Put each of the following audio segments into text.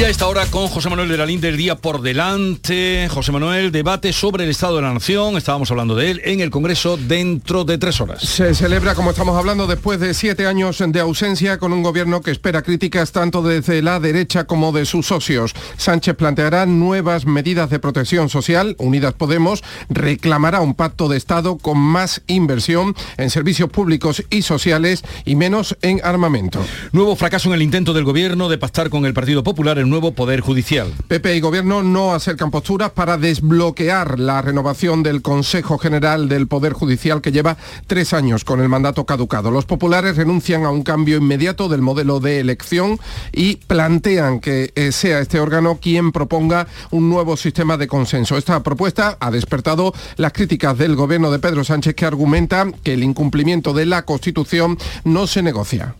Y a esta hora con José Manuel de la Linde el día por delante. José Manuel, debate sobre el Estado de la Nación. Estábamos hablando de él en el Congreso dentro de tres horas. Se celebra, como estamos hablando, después de siete años de ausencia con un gobierno que espera críticas tanto desde la derecha como de sus socios. Sánchez planteará nuevas medidas de protección social. Unidas Podemos reclamará un pacto de Estado con más inversión en servicios públicos y sociales y menos en armamento. Nuevo fracaso en el intento del gobierno de pactar con el Partido Popular nuevo Poder Judicial. PP y Gobierno no acercan posturas para desbloquear la renovación del Consejo General del Poder Judicial que lleva tres años con el mandato caducado. Los populares renuncian a un cambio inmediato del modelo de elección y plantean que eh, sea este órgano quien proponga un nuevo sistema de consenso. Esta propuesta ha despertado las críticas del Gobierno de Pedro Sánchez que argumenta que el incumplimiento de la Constitución no se negocia.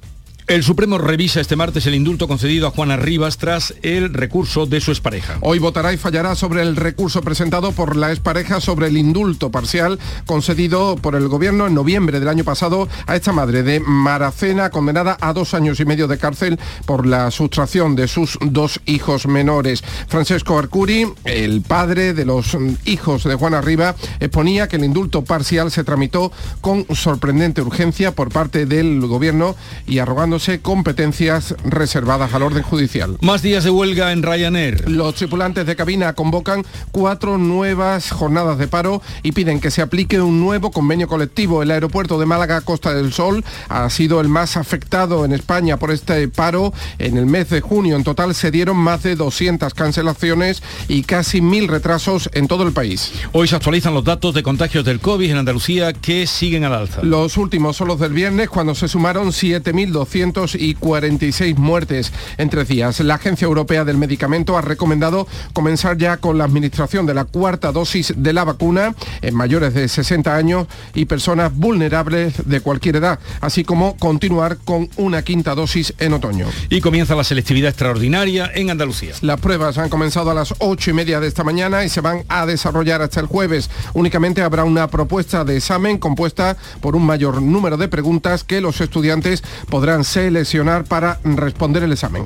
El Supremo revisa este martes el indulto concedido a Juana Rivas tras el recurso de su expareja. Hoy votará y fallará sobre el recurso presentado por la expareja sobre el indulto parcial concedido por el gobierno en noviembre del año pasado a esta madre de Maracena, condenada a dos años y medio de cárcel por la sustracción de sus dos hijos menores. Francesco Arcuri, el padre de los hijos de Juana Rivas, exponía que el indulto parcial se tramitó con sorprendente urgencia por parte del gobierno y arrogándose competencias reservadas al orden judicial. Más días de huelga en Ryanair. Los tripulantes de cabina convocan cuatro nuevas jornadas de paro y piden que se aplique un nuevo convenio colectivo. El aeropuerto de Málaga Costa del Sol ha sido el más afectado en España por este paro. En el mes de junio en total se dieron más de 200 cancelaciones y casi mil retrasos en todo el país. Hoy se actualizan los datos de contagios del COVID en Andalucía que siguen al alza. Los últimos son los del viernes cuando se sumaron 7.200 y 46 muertes en tres días. La Agencia Europea del Medicamento ha recomendado comenzar ya con la administración de la cuarta dosis de la vacuna en mayores de 60 años y personas vulnerables de cualquier edad, así como continuar con una quinta dosis en otoño. Y comienza la selectividad extraordinaria en Andalucía. Las pruebas han comenzado a las ocho y media de esta mañana y se van a desarrollar hasta el jueves. Únicamente habrá una propuesta de examen compuesta por un mayor número de preguntas que los estudiantes podrán ser seleccionar para responder el examen.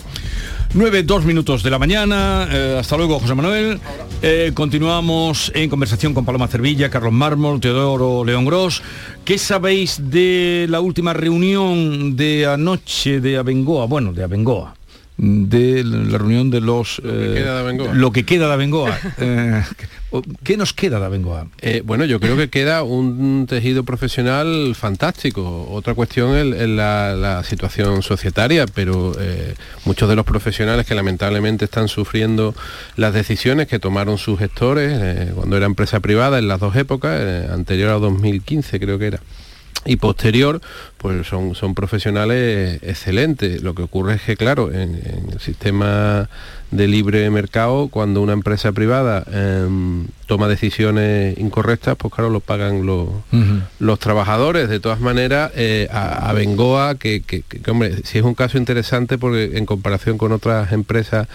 9, 2 minutos de la mañana. Eh, hasta luego, José Manuel. Eh, continuamos en conversación con Paloma Cervilla, Carlos Mármol, Teodoro León Gros. ¿Qué sabéis de la última reunión de anoche de Abengoa? Bueno, de Abengoa de la reunión de los lo que queda de Abengoa, lo que queda de Abengoa. Eh, ¿Qué nos queda de Abengoa? Eh, bueno, yo creo que queda un tejido profesional fantástico. Otra cuestión es, la, situación societaria, pero eh, muchos de los profesionales que lamentablemente están sufriendo las decisiones que tomaron sus gestores cuando era empresa privada en las dos épocas, anterior a 2015 creo que era y posterior, pues son, son profesionales excelentes. Lo que ocurre es que, claro, en, el sistema de libre mercado, cuando una empresa privada em, toma decisiones incorrectas, pues claro, lo pagan los, los trabajadores. De todas maneras, eh, a, Bengoa, que, que, hombre, si es un caso interesante porque en comparación con otras empresas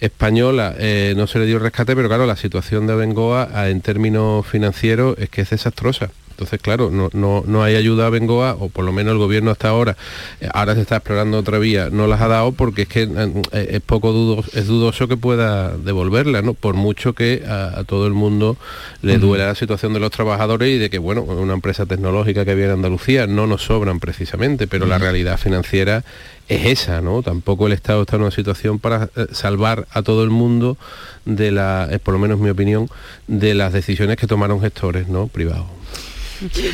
españolas eh, no se le dio rescate, pero claro, la situación de Bengoa en términos financieros es que es desastrosa. Entonces, claro, no, no, hay ayuda a Bengoa, o por lo menos el gobierno hasta ahora, eh, ahora se está explorando otra vía, no las ha dado porque es que eh, es poco dudoso, es dudoso que pueda devolverla, ¿no? Por mucho que a, todo el mundo le duela la situación de los trabajadores y de que, bueno, una empresa tecnológica que viene a Andalucía no nos sobran precisamente, pero la realidad financiera es esa, ¿no? Tampoco el Estado está en una situación para eh, salvar a todo el mundo de la, es por lo menos mi opinión, de las decisiones que tomaron gestores, ¿no? Privados.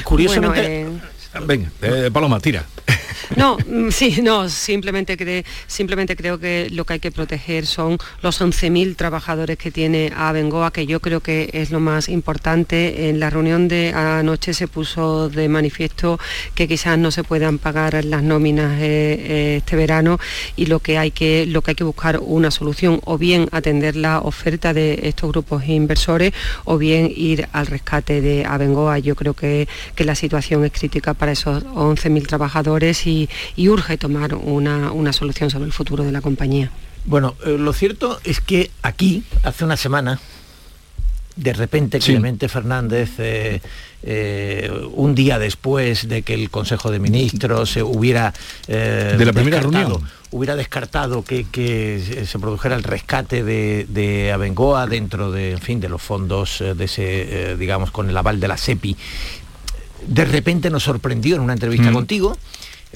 Curiosamente... Eh, Venga, eh, Paloma, tira. No, mm, sí, no, simplemente, simplemente creo que lo que hay que proteger son los 11.000 trabajadores que tiene Abengoa, que yo creo que es lo más importante. En la reunión de anoche se puso de manifiesto que quizás no se puedan pagar las nóminas eh, este verano y lo que hay que lo que hay que buscar una solución o bien atender la oferta de estos grupos inversores o bien ir al rescate de Abengoa. Yo creo que, que la situación es crítica para esos 11.000 trabajadores y, urge tomar una, solución sobre el futuro de la compañía. Bueno, eh, lo cierto es que aquí, hace una semana, de repente Clemente Fernández eh, eh, un día después de que el Consejo de Ministros se hubiera de la primera reunión hubiera descartado que, se produjera el rescate de, de, Abengoa dentro de en fin de los fondos de ese digamos con el aval de la SEPI de repente nos sorprendió en una entrevista mm. contigo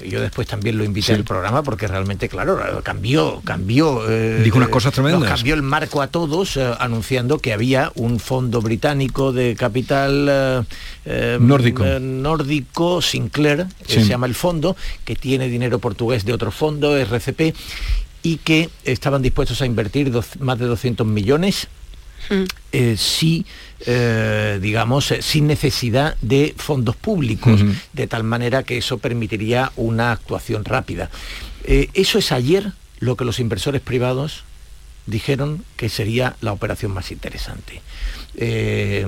yo después también lo invité al programa porque realmente, claro, cambió, cambió. Eh, Dijo unas cosas tremendas. cambió el marco a todos eh, anunciando que había un fondo británico de capital eh, nórdico. nórdico, Sinclair, que se llama el fondo, que tiene dinero portugués de otro fondo, RCP, y que estaban dispuestos a invertir más de 200 millones eh, sí, eh, digamos, eh, sin necesidad de fondos públicos, de tal manera que eso permitiría una actuación rápida. eso es ayer lo que los inversores privados dijeron que sería la operación más interesante. Eh,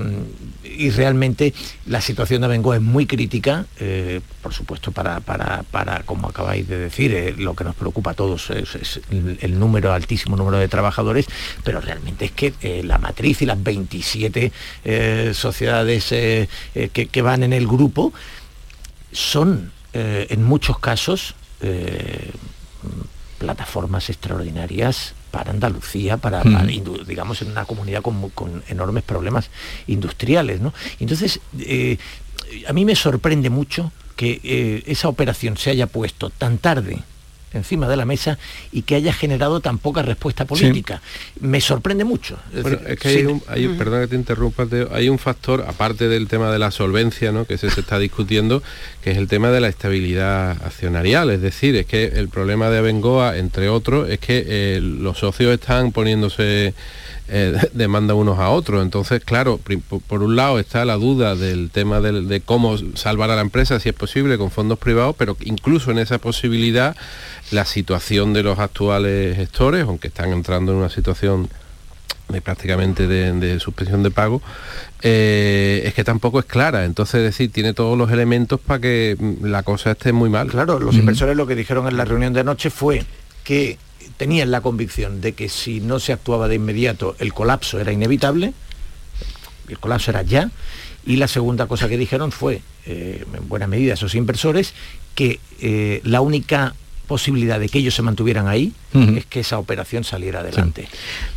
y realmente la situación de Abengoa es muy crítica, eh, por supuesto para, para, para, como acabáis de decir, eh, lo que nos preocupa a todos es, el, número, altísimo número de trabajadores, pero realmente es que la matriz y las 27 sociedades que, que, van en el grupo son en muchos casos plataformas extraordinarias para Andalucía, para, digamos, en una comunidad con, enormes problemas industriales. ¿no? Entonces, eh, a mí me sorprende mucho que eh, esa operación se haya puesto tan tarde encima de la mesa y que haya generado tan poca respuesta política. Me sorprende mucho. Es, que hay, un, perdón que te interrumpa, hay un factor, aparte del tema de la solvencia, ¿no? que se, se está discutiendo, que es el tema de la estabilidad accionarial. Es decir, es que el problema de Abengoa, entre otros, es que eh, los socios están poniéndose eh, demanda unos a otros. Entonces, claro, por un lado está la duda del tema de, cómo salvar a la empresa, si es posible, con fondos privados, pero incluso en esa posibilidad, la situación de los actuales gestores, aunque están entrando en una situación de prácticamente de, suspensión de pago, eh, es que tampoco es clara. Entonces, es decir, tiene todos los elementos para que mm, la cosa esté muy mal. Claro, los inversores lo que dijeron en la reunión de anoche fue que tenían la convicción de que si no se actuaba de inmediato el colapso era inevitable, el colapso era ya, y la segunda cosa que dijeron fue, eh, en buena medida esos inversores, que eh, la única posibilidad de que ellos se mantuvieran ahí es que esa operación saliera adelante.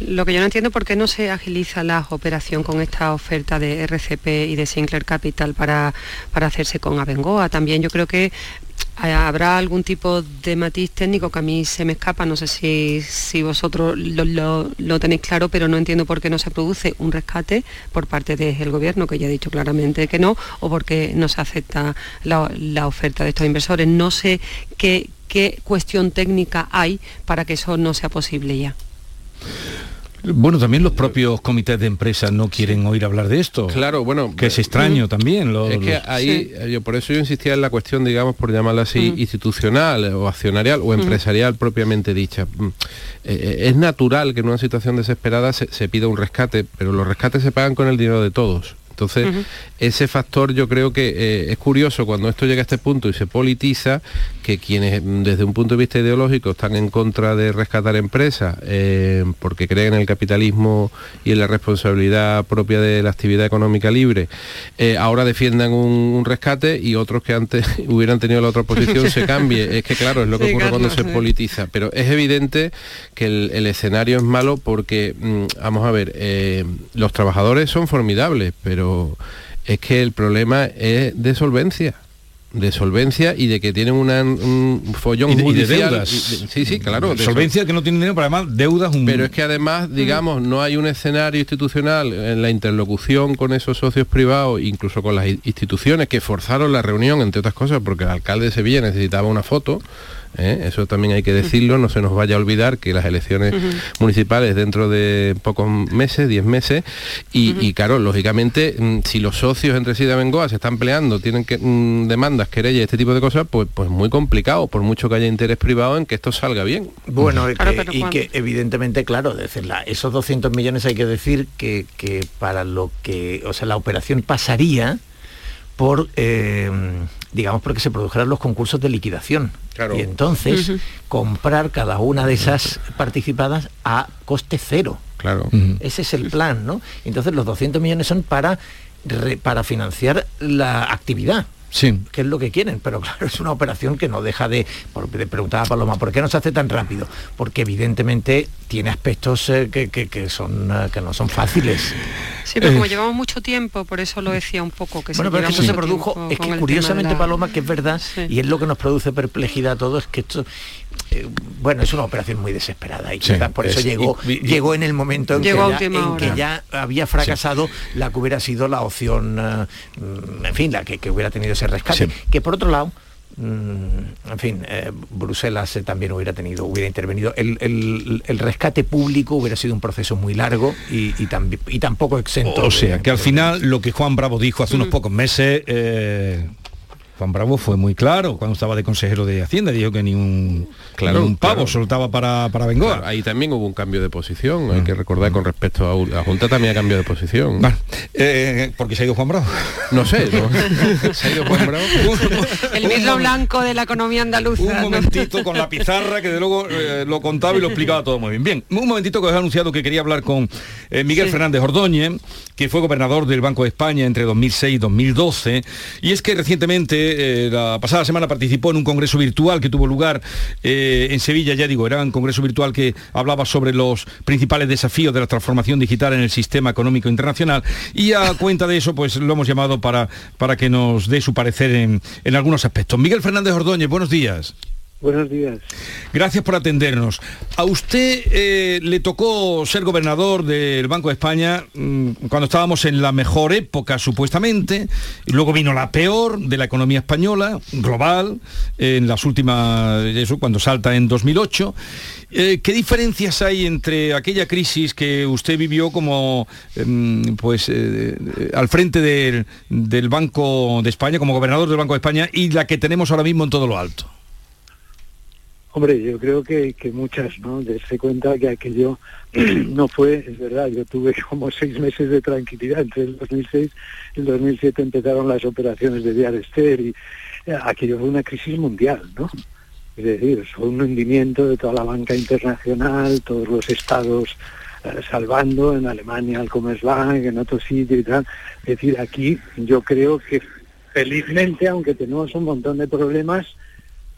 Lo que yo no entiendo por qué no se agiliza la operación con esta oferta de RCP y de Sinclair Capital para, para hacerse con Abengoa. También yo creo que ¿Habrá algún tipo de matiz técnico que a mí se me escapa? No sé si, si vosotros lo, tenéis claro, pero no entiendo por qué no se produce un rescate por parte del gobierno, que ya ha dicho claramente que no, o por qué no se acepta la, oferta de estos inversores. No sé qué, qué cuestión técnica hay para que eso no sea posible ya. Bueno, también los propios comités de empresa no quieren oír hablar de esto. Claro, bueno. Que es extraño mm. también. es que ahí, yo por eso yo insistía en la cuestión, digamos, por llamarla así, mm. institucional o accionarial o mm. empresarial propiamente dicha. Eh, eh, es natural que en una situación desesperada se pida un rescate, pero los rescates se pagan con el dinero de todos. Entonces, ese factor yo creo que eh, es curioso cuando esto llega a este punto y se politiza, que quienes mm, desde un punto de vista ideológico están en contra de rescatar empresas eh, porque creen en el capitalismo y en la responsabilidad propia de la actividad económica libre, eh, ahora defiendan un, rescate y otros que antes hubieran tenido la otra posición se cambie. Es que claro, es lo que ocurre cuando se politiza. Pero es evidente que el, escenario es malo porque, mm, vamos a ver, los trabajadores son formidables, pero es que el problema es de solvencia de solvencia y de que tienen un follón y de, deudas. sí, sí, claro. De solvencia que no tienen dinero, pero además deudas. Pero es que además, digamos, no hay un escenario institucional en la interlocución con esos socios privados, incluso con las instituciones que forzaron la reunión, entre otras cosas, porque el alcalde de Sevilla necesitaba una foto ¿eh? eso también hay que decirlo, no se nos vaya a olvidar que las elecciones municipales dentro de pocos meses, 10 meses, y, claro, lógicamente, mm, si los socios entre sí de Bengoa se están peleando, tienen que, mm, demandas, querellas, este tipo de cosas, pues, pues muy complicado, por mucho que haya interés privado en que esto salga bien. Bueno, y que evidentemente, claro, decirla, esos 200 millones hay que decir que, que para lo que, o sea, la operación pasaría por, eh, digamos, porque se produjeran los concursos de liquidación. Y entonces comprar cada una de esas participadas a coste cero. Claro. Ese es el plan, ¿no? Entonces los 200 millones son para, para financiar la actividad. Sí. que es lo que quieren, pero claro, es una operación que no deja de, de preguntar a Paloma, ¿por qué no se hace tan rápido? Porque evidentemente tiene aspectos eh, que, son, eh, que no son fáciles. Sí, pero como eh. llevamos mucho tiempo, por eso lo decía un poco. Que bueno, pero es que eso se produjo, es que curiosamente, Paloma, que es verdad, y es lo que nos produce perplejidad a todos, que esto bueno, es una operación muy desesperada y por eso llegó, llegó en el momento en, que ya, había fracasado la que hubiera sido la opción, en fin, la que, hubiera tenido ese rescate. Que por otro lado, Mm, en fin, eh, Bruselas eh, también hubiera tenido, hubiera intervenido. El, rescate público hubiera sido un proceso muy largo y, y, tampoco exento. O sea, que al final lo que Juan Bravo dijo hace unos mm. pocos meses eh, Juan Bravo fue muy claro cuando estaba de consejero de Hacienda, dijo que ni un, claro, un pavo soltaba para, para Bengoa. ahí también hubo un cambio de posición, hay que recordar con respecto a la Junta también ha cambiado de posición. Eh, porque se ha ido Juan Bravo. No sé, se ha ido Juan Bravo. El mismo blanco de la economía andaluza. Un momentito con la pizarra que de luego eh, lo contaba y lo explicaba todo muy bien. Bien, un momentito que os he anunciado que quería hablar con eh, Miguel Fernández Ordóñez, que fue gobernador del Banco de España entre 2006 y 2012, y es que recientemente eh, la pasada semana participó en un congreso virtual que tuvo lugar eh, en Sevilla, ya digo, era un congreso virtual que hablaba sobre los principales desafíos de la transformación digital en el sistema económico internacional y a cuenta de eso pues lo hemos llamado para, para que nos dé su parecer en, en algunos aspectos. Miguel Fernández Ordóñez, buenos días. Buenos días. Gracias por atendernos. A usted eh, le tocó ser gobernador del Banco de España mm, cuando estábamos en la mejor época, supuestamente, y luego vino la peor de la economía española, global, en las últimas, eso, cuando salta en 2008. Eh, ¿Qué diferencias hay entre aquella crisis que usted vivió como em, pues eh, al frente del, del Banco de España, como gobernador del Banco de España, y la que tenemos ahora mismo en todo lo alto? Hombre, yo creo que, muchas, ¿no? Darse cuenta que aquello no fue, es verdad, yo tuve como seis meses de tranquilidad, entre el 2006 y el 2007 empezaron las operaciones de Diarester y eh, aquello fue una crisis mundial, ¿no? Es decir, fue un hundimiento de toda la banca internacional, todos los estados eh, salvando, en Alemania el Commerzbank, en otros sitios y tal. Es decir, aquí yo creo que felizmente, aunque tenemos un montón de problemas,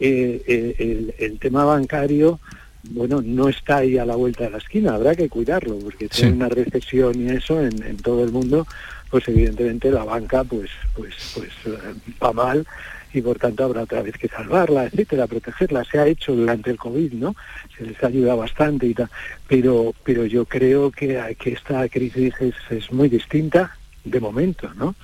eh, eh, el, tema bancario bueno, no está ahí a la vuelta de la esquina, habrá que cuidarlo, porque tiene una recesión y eso en, todo el mundo, pues evidentemente la banca pues pues pues eh, va mal y por tanto habrá otra vez que salvarla, etcétera, protegerla. Se ha hecho durante el COVID, ¿no? Se les ha ayudado bastante y tal, pero pero yo creo que, que esta crisis es, es muy distinta de momento, ¿no?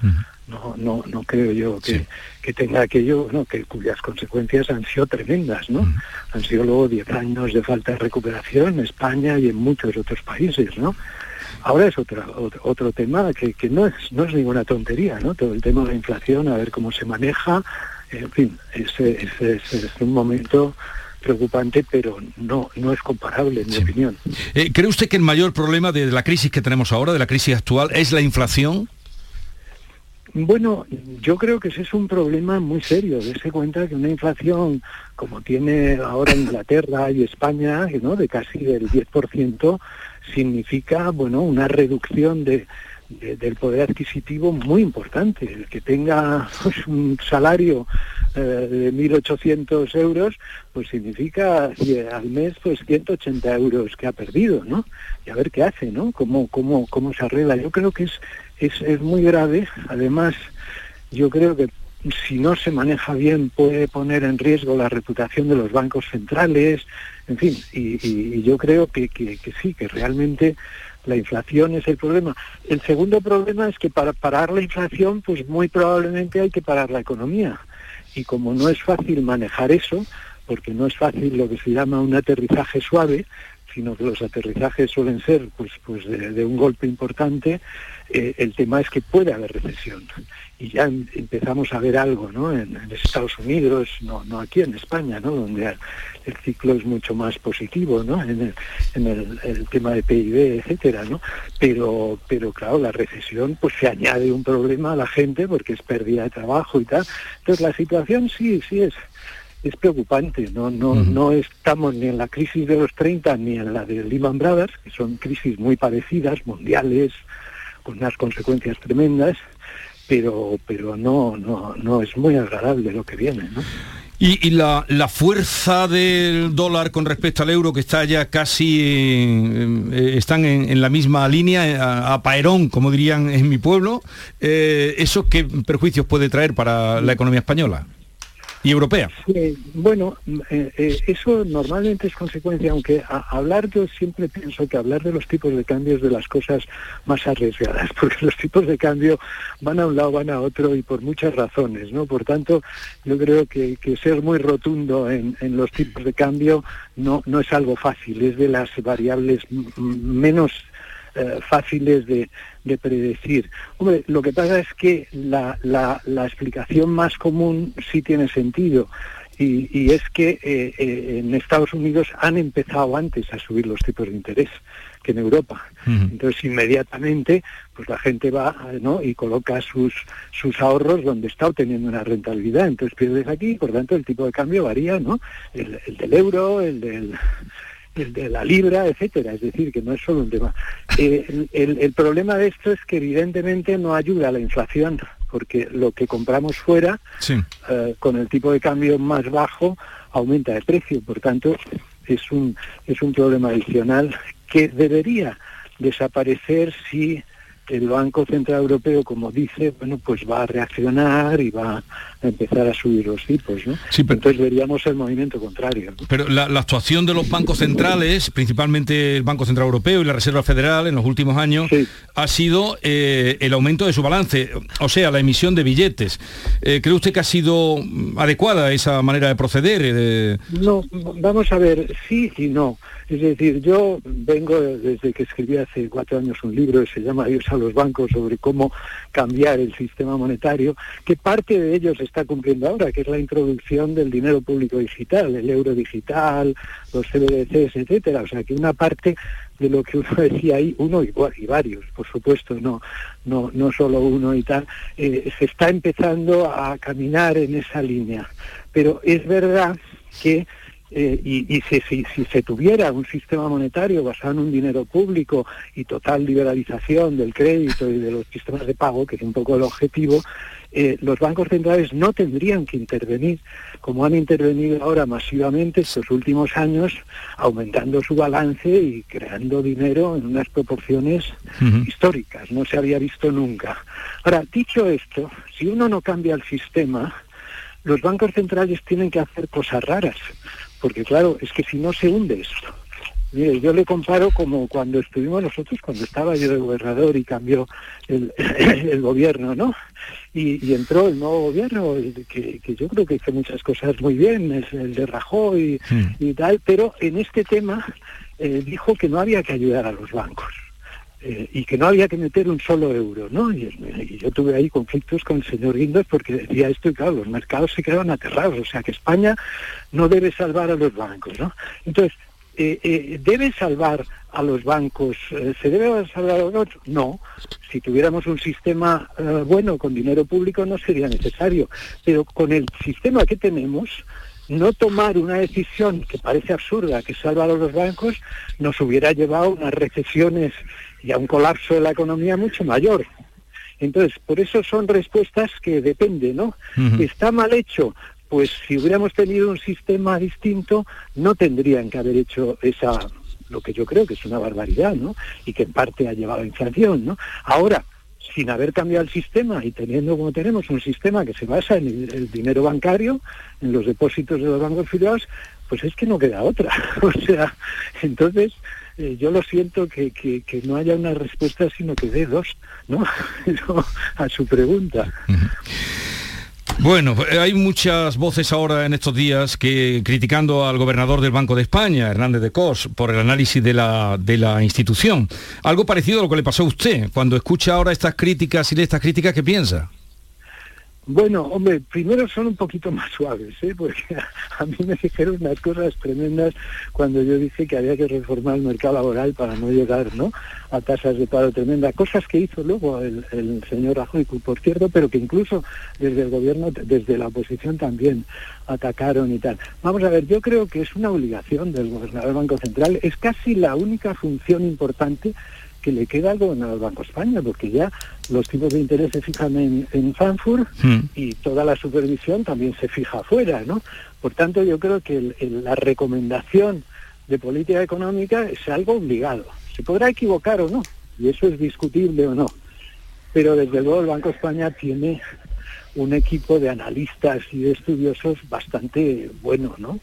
no, no, no creo yo que, que tenga aquello, ¿no? que cuyas consecuencias han sido tremendas, ¿no? Han sido luego 10 años de falta de recuperación en España y en muchos otros países, ¿no? Ahora es otro, otro, tema que, que, no, es, no es ninguna tontería, ¿no? Todo el tema de la inflación, a ver cómo se maneja, en fin, ese, ese, es un momento preocupante, pero no, no es comparable, en mi opinión. Eh, ¿Cree usted que el mayor problema de la crisis que tenemos ahora, de la crisis actual, es la inflación? Bueno, yo creo que ese es un problema muy serio. Dese cuenta que una inflación como tiene ahora Inglaterra y España, ¿no? de casi del 10%, significa bueno una reducción de, del poder adquisitivo muy importante. El que tenga pues, un salario eh, de 1.800 euros, pues significa al mes pues 180 euros que ha perdido, ¿no? Y a ver qué hace, ¿no? ¿Cómo, cómo, cómo se arregla? Yo creo que es es, muy grave. Además, yo creo que si no se maneja bien puede poner en riesgo la reputación de los bancos centrales, en fin, y, yo creo que, sí, que realmente la inflación es el problema. El segundo problema es que para parar la inflación, pues muy probablemente hay que parar la economía. Y como no es fácil manejar eso, porque no es fácil lo que se llama un aterrizaje suave, sino que los aterrizajes suelen ser pues, pues de un golpe importante, eh, el tema es que puede haber recesión. Y ya em, empezamos a ver algo ¿no? en, Estados Unidos, no, no aquí en España, ¿no? donde el ciclo es mucho más positivo ¿no? en, el, tema de PIB, etcétera, ¿no? Pero, pero claro, la recesión pues se añade un problema a la gente porque es pérdida de trabajo y tal. Entonces la situación sí, sí es es preocupante. No, no, no estamos ni en la crisis de los 30 ni en la de Lehman Brothers, que son crisis muy parecidas, mundiales, con unas consecuencias tremendas, pero, pero no, no, no es muy agradable lo que viene. ¿no? Y, la, fuerza del dólar con respecto al euro, que está ya casi, eh, están en, la misma línea, eh, a, paerón, como dirían en mi pueblo, eh, ¿eso qué perjuicios puede traer para la economía española? Y europea. bueno, eh, eh, eso normalmente es consecuencia, aunque hablar yo siempre pienso que hablar de los tipos de cambios de las cosas más arriesgadas, porque los tipos de cambio van a un lado, van a otro y por muchas razones, ¿no? Por tanto, yo creo que, ser muy rotundo en, en, los tipos de cambio no, no es algo fácil, es de las variables menos eh, fáciles de, predecir. Hombre, lo que pasa es que la, la, explicación más común sí tiene sentido. Y, es que eh, eh, en Estados Unidos han empezado antes a subir los tipos de interés que en Europa. Entonces inmediatamente pues la gente va ¿no? y coloca sus, sus ahorros donde está obteniendo una rentabilidad. Entonces pierdes aquí, por tanto el tipo de cambio varía, ¿no? el del euro, el del el de la libra, etcétera. Es decir, que no es solo un tema. Eh, el, problema de esto es que evidentemente no ayuda a la inflación, porque lo que compramos fuera, eh, con el tipo de cambio más bajo, aumenta de precio. Por tanto, es un, es un problema adicional que debería desaparecer si el Banco Central Europeo, como dice, bueno, pues va a reaccionar y va a empezar a subir los tipos, ¿no? Entonces veríamos el movimiento contrario. Pero la, actuación de los bancos centrales, principalmente el Banco Central Europeo y la Reserva Federal en los últimos años, ha sido eh, el aumento de su balance, o sea, la emisión de billetes. Eh, ¿Cree usted que ha sido adecuada esa manera de proceder? Eh, no, vamos a ver, sí y no. Es decir, yo vengo desde que escribí hace cuatro años un libro que se llama Dios a los bancos sobre cómo cambiar el sistema monetario, que parte de ello se está cumpliendo ahora, que es la introducción del dinero público digital, el euro digital, los CBDCs, etcétera. O sea, que una parte de lo que uno decía ahí, uno y, y varios, por supuesto, no, no, no solo uno y tal, eh, se está empezando a caminar en esa línea. Pero es verdad que eh, y, si, si, se tuviera un sistema monetario basado en un dinero público y total liberalización del crédito y de los sistemas de pago, que es un poco el objetivo, eh, los bancos centrales no tendrían que intervenir como han intervenido ahora masivamente estos últimos años, aumentando su balance y creando dinero en unas proporciones históricas, no se había visto nunca. Ahora, dicho esto, si uno no cambia el sistema, los bancos centrales tienen que hacer cosas raras porque claro, es que si no se hunde esto. Mire, yo le comparo como cuando estuvimos nosotros, cuando estaba yo de gobernador y cambió el, gobierno, ¿no? Y, entró el nuevo gobierno, que, yo creo que hizo muchas cosas muy bien, es el de Rajoy y, hmm. y tal, pero en este tema eh, dijo que no había que ayudar a los bancos. Eh, y que no había que meter un solo euro, ¿no? Y, yo tuve ahí conflictos con el señor Guindos porque decía esto y claro, los mercados se quedaban aterrados, o sea que España no debe salvar a los bancos, ¿no? Entonces, eh, eh, ¿debe salvar a los bancos? ¿Se debe salvar a los bancos? No. Si tuviéramos un sistema bueno con dinero público no sería necesario, pero con el sistema que tenemos, no tomar una decisión que parece absurda, que salva a los bancos, nos hubiera llevado a unas recesiones y a un colapso de la economía mucho mayor. Entonces, por eso son respuestas que dependen, ¿no? ¿Está mal hecho? Pues si hubiéramos tenido un sistema distinto, no tendrían que haber hecho esa, lo que yo creo que es una barbaridad, ¿no? Y que en parte ha llevado a inflación, ¿no? Ahora, sin haber cambiado el sistema y teniendo como tenemos un sistema que se basa en el, dinero bancario, en los depósitos de los bancos privados, pues es que no queda otra. o sea, entonces eh, yo lo siento que, no haya una respuesta, sino que dé dos, ¿no? a su pregunta. Bueno, eh, hay muchas voces ahora en estos días que criticando al gobernador del Banco de España, Hernández de Cos, por el análisis de la, de la institución. Algo parecido a lo que le pasó a usted. Cuando escucha ahora estas críticas y de estas críticas, ¿qué piensa? Bueno, hombre, primero son un poquito más suaves, ¿eh? porque a, mí me dijeron unas cosas tremendas cuando yo dije que había que reformar el mercado laboral para no llegar ¿no? a tasas de paro tremendas, cosas que hizo luego el, señor Rajoy, por cierto, pero que incluso desde el gobierno, desde la oposición también atacaron y tal. Vamos a ver, yo creo que es una obligación del gobernador del Banco Central, es casi la única función importante que le queda al gobernador del Banco España, porque ya los tipos de interés se fijan en, Frankfurt hmm. y toda la supervisión también se fija afuera, ¿no? Por tanto, yo creo que la recomendación de política económica es algo obligado. Se podrá equivocar o no, y eso es discutible o no, pero desde luego el Banco España tiene un equipo de analistas y de estudiosos bastante bueno, ¿no?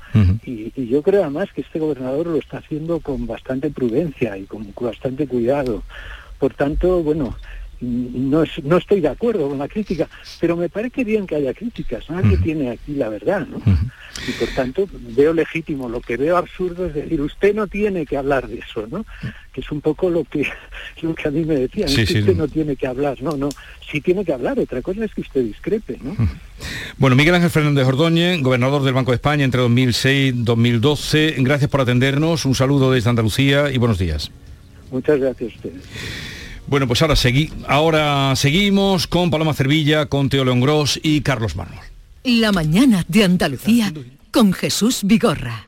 y, yo creo además que este gobernador lo está haciendo con bastante prudencia y con bastante cuidado. Por tanto, bueno, no, no estoy de acuerdo con la crítica, pero me parece bien que haya críticas, nadie tiene aquí la verdad, ¿no? Y por tanto veo legítimo, lo que veo absurdo es decir, usted no tiene que hablar de eso, ¿no? Que es un poco lo que, lo que a mí me decían, usted no tiene que hablar, no, no, sí tiene que hablar, otra cosa es que usted discrepe, ¿no? Bueno, Miguel Ángel Fernández Ordóñez, gobernador del Banco de España entre 2006 y 2012, gracias por atendernos, un saludo desde Andalucía y buenos días. Muchas gracias a ustedes. Bueno, pues ahora, ahora seguimos con Paloma Cervilla, con Teo León Gross y Carlos Mármol. La mañana de Andalucía con Jesús Vigorra.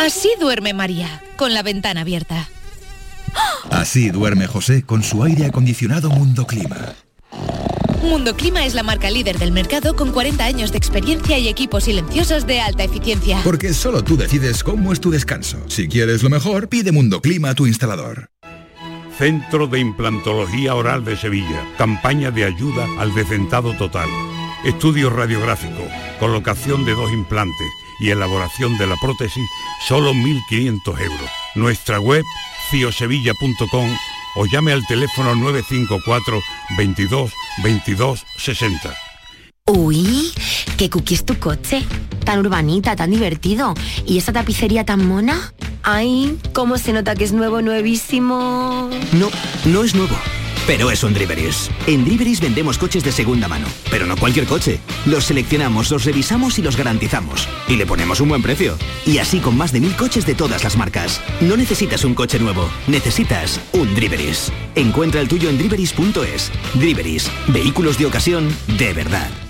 Así duerme María, con la ventana abierta. Así duerme José con su aire acondicionado Mundo Clima. Mundo Clima es la marca líder del mercado con 40 años de experiencia y equipos silenciosos de alta eficiencia. Porque solo tú decides cómo es tu descanso. Si quieres lo mejor, pide Mundo Clima a tu instalador. Centro de Implantología Oral de Sevilla. Campaña de ayuda al decentado total. Estudio radiográfico. Colocación de dos implantes y elaboración de la prótesis, solo 1.500 euros. Nuestra web, ciosevilla.com o llame al teléfono 954 22 22 60. Uy, qué cookie es tu coche. Tan urbanita, tan divertido. ¿Y esa tapicería tan mona? Ay, cómo se nota que es nuevo, nuevísimo. No, no es nuevo pero es un Driveris. En Driveris vendemos coches de segunda mano, pero no cualquier coche. Los seleccionamos, los revisamos y los garantizamos. Y le ponemos un buen precio. Y así con más de mil coches de todas las marcas. No necesitas un coche nuevo, necesitas un Driveris. Encuentra el tuyo en driveris.es. Driveris, vehículos de ocasión de verdad.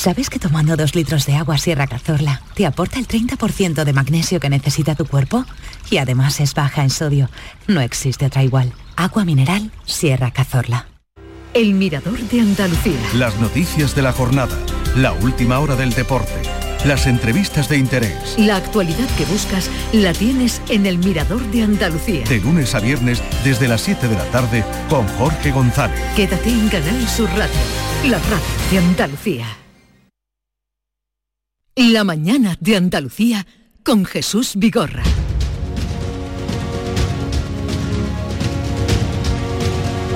¿Sabes que tomando dos litros de agua Sierra Cazorla te aporta el 30% de magnesio que necesita tu cuerpo? Y además es baja en sodio. No existe otra igual. Agua mineral Sierra Cazorla. El Mirador de Andalucía. Las noticias de la jornada. La última hora del deporte. Las entrevistas de interés. La actualidad que buscas la tienes en El Mirador de Andalucía. De lunes a viernes desde las 7 de la tarde con Jorge González. Quédate en Canal Sur Radio. La radio de Andalucía. La mañana de Andalucía con Jesús Vigorra.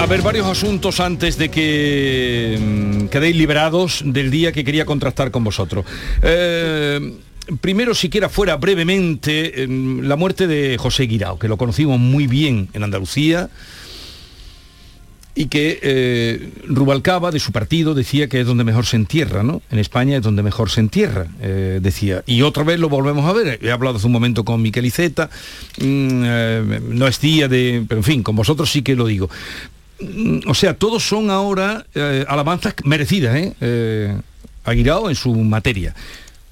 A ver, varios asuntos antes de que mm, quedéis liberados del día que quería contrastar con vosotros. Eh, primero, siquiera fuera brevemente, em, la muerte de José Guirao, que lo conocimos muy bien en Andalucía y que eh, Rubalcaba, de su partido, decía que es donde mejor se entierra, ¿no? En España es donde mejor se entierra, eh, decía. Y otra vez lo volvemos a ver. He hablado hace un momento con Miquel Iceta, mm, eh, no es día de... Pero en fin, con vosotros sí que lo digo. Mm, o sea, todos son ahora alabanzas merecidas, ¿eh? Aguirao en su materia.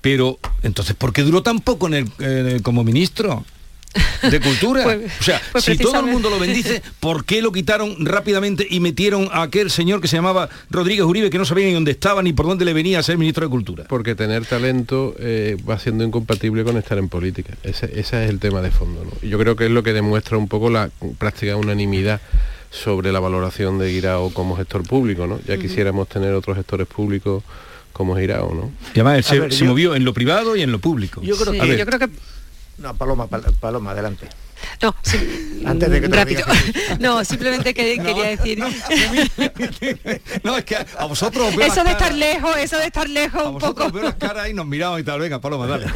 Pero, entonces, ¿por qué duró tan poco en el, como ministro? De cultura. Pues- o sea, pues si todo el mundo lo bendice, ¿por qué lo quitaron rápidamente y metieron a aquel señor que se llamaba Rodríguez Uribe, que no sabía ni dónde estaba ni por dónde le venía a ser ministro de Cultura? Porque tener talento eh, va siendo incompatible con estar en política. Ese, ese es el tema de fondo. ¿no? Yo creo que es lo que demuestra un poco la práctica unanimidad sobre la valoración de Guirao como gestor público. ¿no? Ya quisiéramos tener otros gestores públicos como Guirao. ¿no? Y además él se, A ver, se yo- movió en lo privado y en lo público. Yo creo A que- ver, yo creo que No, Paloma, Pal- Paloma, adelante. No, sí, Antes de que te rápido. No, simplemente que- quería decir. No, es que a vosotros Eso de estar lejos, eso de estar lejos un poco. veo las caras y nos miramos y tal. Venga, Paloma, dale.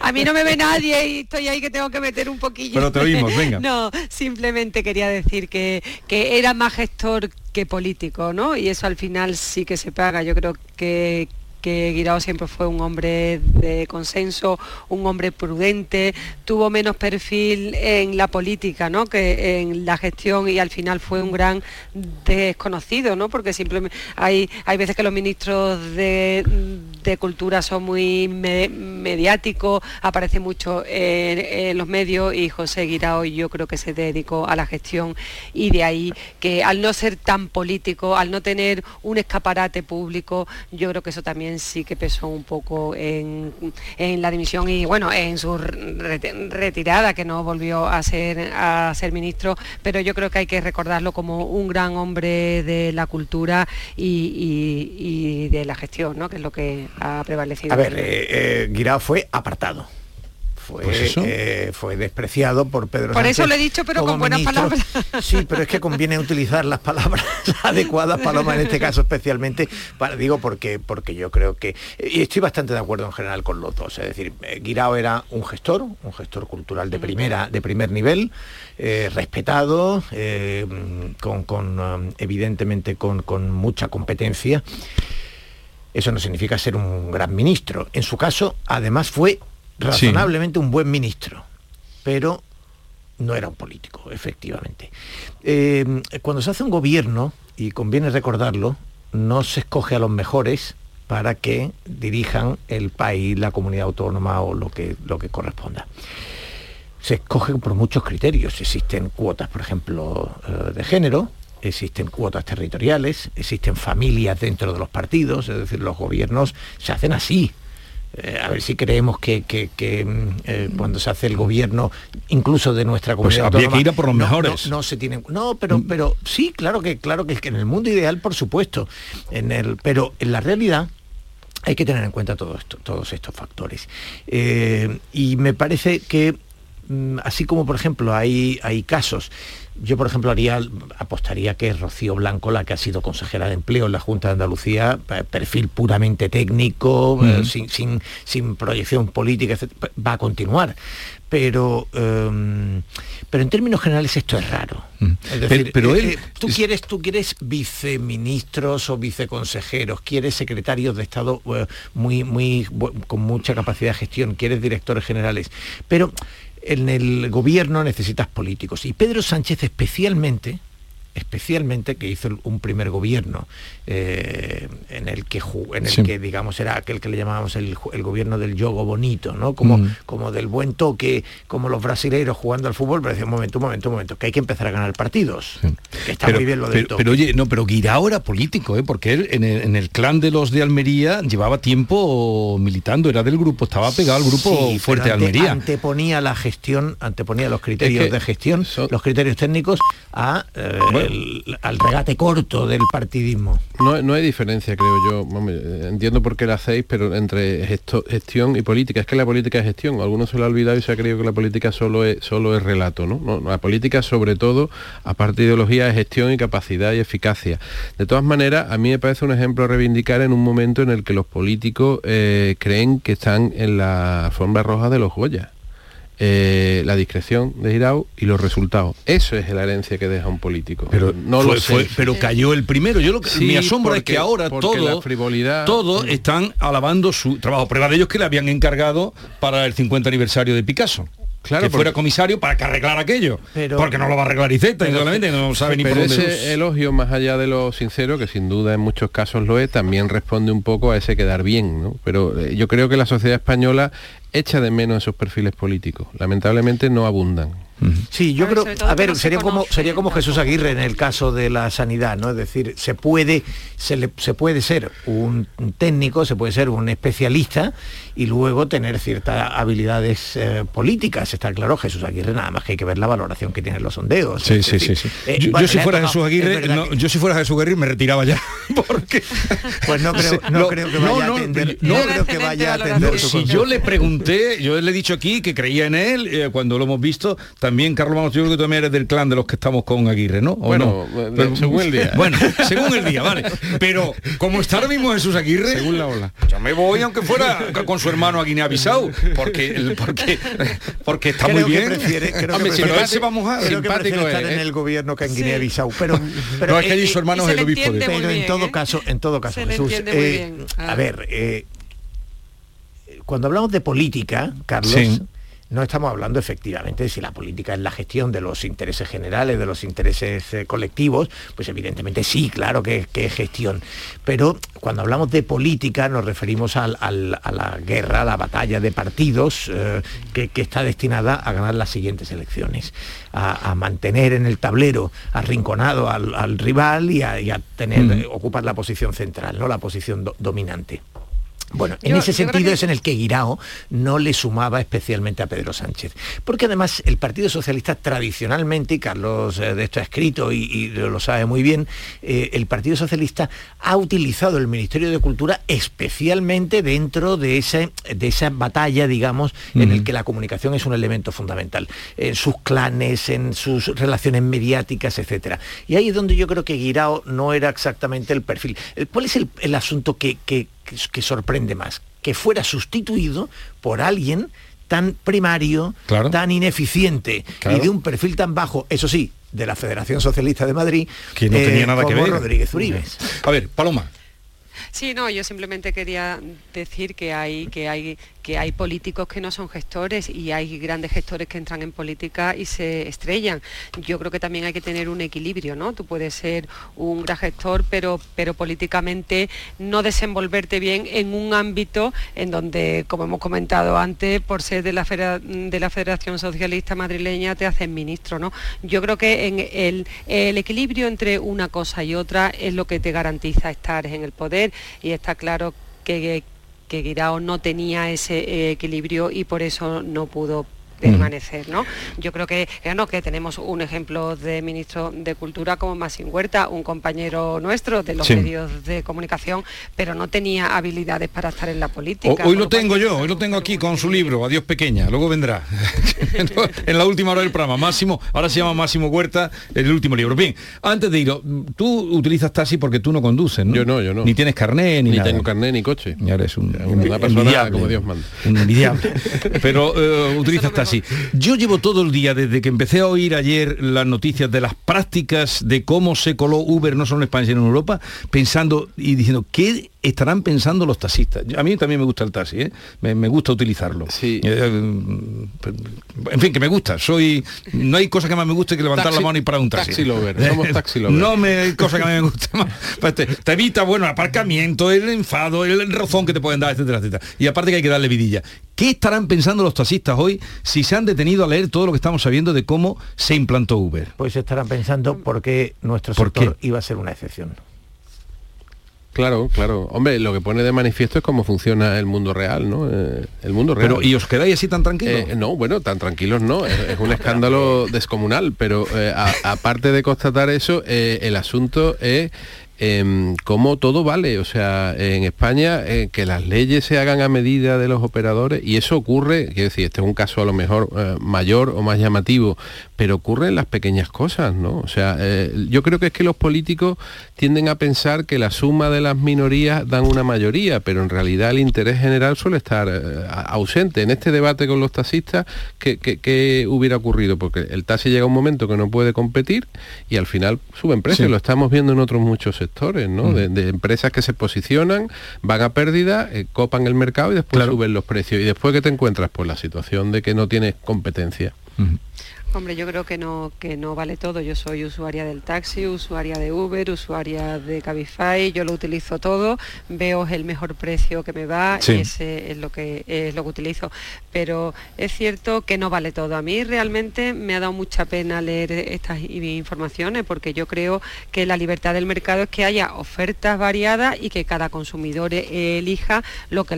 A mí no me ve nadie y estoy ahí que tengo que meter un poquillo. Pero te oímos, venga. No, simplemente quería decir que, que era más gestor que político, ¿no? Y eso al final sí que se paga. Yo creo que que Guirao siempre fue un hombre de consenso, un hombre prudente, tuvo menos perfil en la política ¿no? que en la gestión y al final fue un gran desconocido, ¿no? porque simplemente hay, hay veces que los ministros de, cultura son muy me- mediáticos, aparece mucho en, en los medios y José Guirao yo creo que se dedicó a la gestión y de ahí que al no ser tan político, al no tener un escaparate público, yo creo que eso también sí que pesó un poco en, en la dimisión y bueno, en su re- retirada, que no volvió a ser, a ser ministro, pero yo creo que hay que recordarlo como un gran hombre de la cultura y, y- y de la gestión, ¿no? que es lo que ha prevalecido. A ver, eh, eh, Guirao fue apartado. Fue, Pues eso. eh, fue despreciado por Pedro Por eso lo he dicho, pero con buenas ministro. palabras. Sí, pero es que conviene utilizar las palabras adecuadas, Paloma, en este caso especialmente, para, digo porque, porque yo creo que, y estoy bastante de acuerdo en general con los dos, es decir, eh, Guirao era un gestor, un gestor cultural de primera, de primer nivel, eh, respetado, eh, con, con, um, evidentemente con, con mucha competencia. Eso no significa ser un gran ministro. En su caso, además, fue razonablemente un buen ministro, pero no era un político, efectivamente. Eh, cuando se hace un gobierno, y conviene recordarlo, no se escoge a los mejores para que dirijan el país, la comunidad autónoma o lo que, lo que corresponda. Se escoge por muchos criterios. Existen cuotas, por ejemplo, eh, de género, existen cuotas territoriales, existen familias dentro de los partidos, es decir, los gobiernos se hacen así. Eh, a ver si creemos que, que- que, mm, eh, cuando se hace el gobierno, incluso de nuestra Pues comunidad habría que autónoma, ir a por los no- mejores. No, no se tienen. No, pero, pero sí, claro que, claro que, es que en el mundo ideal, por supuesto. En el, pero en la realidad hay que tener en cuenta todo esto, todos estos factores. Eh, y me parece que, mm, así como por ejemplo hay, hay casos, yo por ejemplo haría, apostaría que es Rocío Blanco la que ha sido consejera de empleo en la Junta de Andalucía, perfil puramente técnico, eh, sin, sin, sin proyección política, etc., va a continuar. Pero, em, pero en términos generales esto es raro. Es Mm. Decir, pero eh, él- eh, tú quieres, tú quieres viceministros o viceconsejeros, quieres secretarios de Estado eh, muy, muy con mucha capacidad de gestión, quieres directores generales, pero en el gobierno necesitas políticos. Y Pedro Sánchez especialmente especialmente que hizo un primer gobierno eh, en el que en el que digamos era aquel que le llamábamos el, gobierno del yogo bonito, ¿no? Como, mm. como del buen toque, como los brasileños jugando al fútbol, pero decía un momento, un momento, un momento, que hay que empezar a ganar partidos. Que está muy bien lo del pero, pero, oye, no, pero Guirao era político, ¿eh? porque él en el, en el, clan de los de Almería llevaba tiempo militando, era del grupo, estaba pegado al grupo fuerte de Almería. Anteponía la gestión, anteponía los criterios de gestión, los criterios técnicos a eh, al regate corto del partidismo. No, no hay diferencia, creo yo. entiendo por qué la hacéis, pero entre gestión y política. Es que la política es gestión. Algunos se lo ha olvidado y se ha creído que la política solo es, solo es relato. ¿no? la política, sobre todo, aparte de ideología, es gestión y capacidad y eficacia. De todas maneras, a mí me parece un ejemplo a reivindicar en un momento en el que los políticos eh, creen que están en la forma roja de los Goya. Eh, la discreción de Girau y los resultados. Eso es la herencia que deja un político. Pero no lo sé. pero cayó el primero. Yo lo que me asombra es que ahora todo, frivolidad... todos están alabando su trabajo. Prueba de ellos que le habían encargado para el 50 aniversario de Picasso claro, que fuera comisario para que arreglara aquello. porque no lo va a arreglar Iceta, indudablemente, no sabe ni por dónde. ese elogio, más allá de lo sincero, que sin duda en muchos casos lo es, también responde un poco a ese quedar bien, ¿no? Pero eh, yo creo que la sociedad española echa de menos esos perfiles políticos. Lamentablemente no abundan. Sí, yo creo, a ver, sería como sería como Jesús Aguirre en el caso de la sanidad, ¿no? Es decir, se puede se, puede ser un técnico, se puede ser un especialista y luego tener ciertas habilidades eh, políticas. Está claro, Jesús Aguirre nada más que hay que ver la valoración que tienen los sondeos. Sí, sí, sí, eh, yo, si fuera Jesús Aguirre, yo si fuera Jesús Aguirre me retiraba ya, porque pues no creo, no creo que vaya a atender, no, creo que vaya a atender. Si yo le pregunté, yo le he dicho aquí que creía en él eh, cuando lo hemos visto también, Carlos Manos, yo creo que tú también eres del clan de los que estamos con Aguirre, ¿no? bueno, según el día. Bueno, según el día, vale. Pero como está ahora mismo Jesús Aguirre, según la ola. Yo me voy aunque fuera con su hermano a Guinea-Bissau, porque, porque, porque está muy bien. Prefiere, creo que pero él se va a mojar. Simpático estar en el gobierno que en Guinea-Bissau. Pero, pero, no, es que allí su hermano es el obispo de Pero en todo caso, en todo caso, Jesús, eh, a ver, eh, cuando hablamos de política, Carlos, no estamos hablando efectivamente de si la política es la gestión de los intereses generales, de los intereses eh, colectivos, pues evidentemente sí, claro que, es gestión. Pero cuando hablamos de política nos referimos a la guerra, a la batalla de partidos eh, que, está destinada a ganar las siguientes elecciones, a, mantener en el tablero arrinconado al, rival y a, tener, mm. ocupar la posición central, ¿no? la posición dominante. Bueno, en ese sentido es en el que Guirao no le sumaba especialmente a Pedro Sánchez. Porque además el Partido Socialista tradicionalmente, y Carlos eh, de esto ha escrito y, lo sabe muy bien, eh, el Partido Socialista ha utilizado el Ministerio de Cultura especialmente dentro de, ese, de esa batalla, digamos, en el que la comunicación es un elemento fundamental. En sus clanes, en sus relaciones mediáticas, etc. Y ahí es donde yo creo que Guirao no era exactamente el perfil. ¿Cuál es el, asunto que que, sorprende más, que fuera sustituido por alguien tan primario, tan ineficiente y de un perfil tan bajo, eso sí, de la Federación Socialista de Madrid, que no tenía nada que ver. Rodríguez Uribes. A ver, Paloma. Sí, no, yo simplemente quería decir que hay, que hay que hay políticos que no son gestores y hay grandes gestores que entran en política y se estrellan. Yo creo que también hay que tener un equilibrio, ¿no? Tú puedes ser un gran gestor, pero, pero políticamente no desenvolverte bien en un ámbito en donde, como hemos comentado antes, por ser de la, de la Federación Socialista Madrileña te hacen ministro, ¿no? Yo creo que en el, el equilibrio entre una cosa y otra es lo que te garantiza estar en el poder y está claro que que Guirao no tenía ese eh, equilibrio y por eso no pudo permanecer, ¿no? Yo creo que, no, que tenemos un ejemplo de ministro de Cultura como Massin Huerta, un compañero nuestro de los medios de comunicación, pero no tenía habilidades para estar en la política. hoy lo tengo yo, hoy lo tengo aquí con su libro, Adiós Pequeña, luego vendrá. en la última hora del programa, Máximo, ahora se llama Máximo Huerta, el último libro. Bien, antes de ir, tú utilizas taxi porque tú no conduces, ¿no? Yo no, yo no. Ni tienes carné, ni, ni tengo carné ni coche. Ya eres un, una persona como Dios manda. Un envidiable. pero uh, utilizas taxi. Yo llevo todo el día, desde que empecé a oír ayer las noticias de las prácticas de cómo se coló Uber, no solo en España, sino en Europa, pensando y diciendo, ¿qué estarán pensando los taxistas? A mí también me gusta el taxi, ¿eh? me, gusta utilizarlo. Sí. Eh, en fin, que me gusta. Soy. No hay cosa que más me guste que levantar la mano y para un taxi. Taxi lover, somos taxi lover. No me hay cosa que más me guste más. Pues te, te, evita, bueno, el aparcamiento, el enfado, el rozón que te pueden dar, etcétera, etcétera. Y aparte que hay que darle vidilla. ¿Qué estarán pensando los taxistas hoy si se han detenido a leer todo lo que estamos sabiendo de cómo se implantó Uber? Pues estarán pensando por qué nuestro sector iba a ser una excepción. Claro, claro. Hombre, lo que pone de manifiesto es cómo funciona el mundo real, ¿no? Eh, el mundo real. Pero, ¿y os quedáis así tan tranquilos? Eh, no, bueno, tan tranquilos no. Es, un escándalo descomunal, pero eh, aparte de constatar eso, el asunto es eh, cómo todo vale. O sea, en España eh, que las leyes se hagan a medida de los operadores y eso ocurre, quiero decir, este es un caso a lo mejor eh, mayor o más llamativo, pero ocurre en las pequeñas cosas, ¿no? O sea, eh, yo creo que es que los políticos tienden a pensar que la suma de las minorías dan una mayoría, pero en realidad el interés general suele estar ausente. En este debate con los taxistas, ¿qué, hubiera ocurrido? Porque el taxi llega a un momento que no puede competir y al final suben precios, lo estamos viendo en otros muchos sectores ¿no? de, empresas que se posicionan, van a pérdida, eh, copan el mercado y después suben los precios. Y después que te encuentras, por la situación de que no tienes competencia. Hombre, yo creo que no, que no vale todo. Yo soy usuaria del taxi, usuaria de Uber, usuaria de Cabify, yo lo utilizo todo, veo el mejor precio que me va y ese es lo que es lo que utilizo. Pero es cierto que no vale todo. A mí realmente me ha dado mucha pena leer estas informaciones porque yo creo que la libertad del mercado es que haya ofertas variadas y que cada consumidor elija lo que,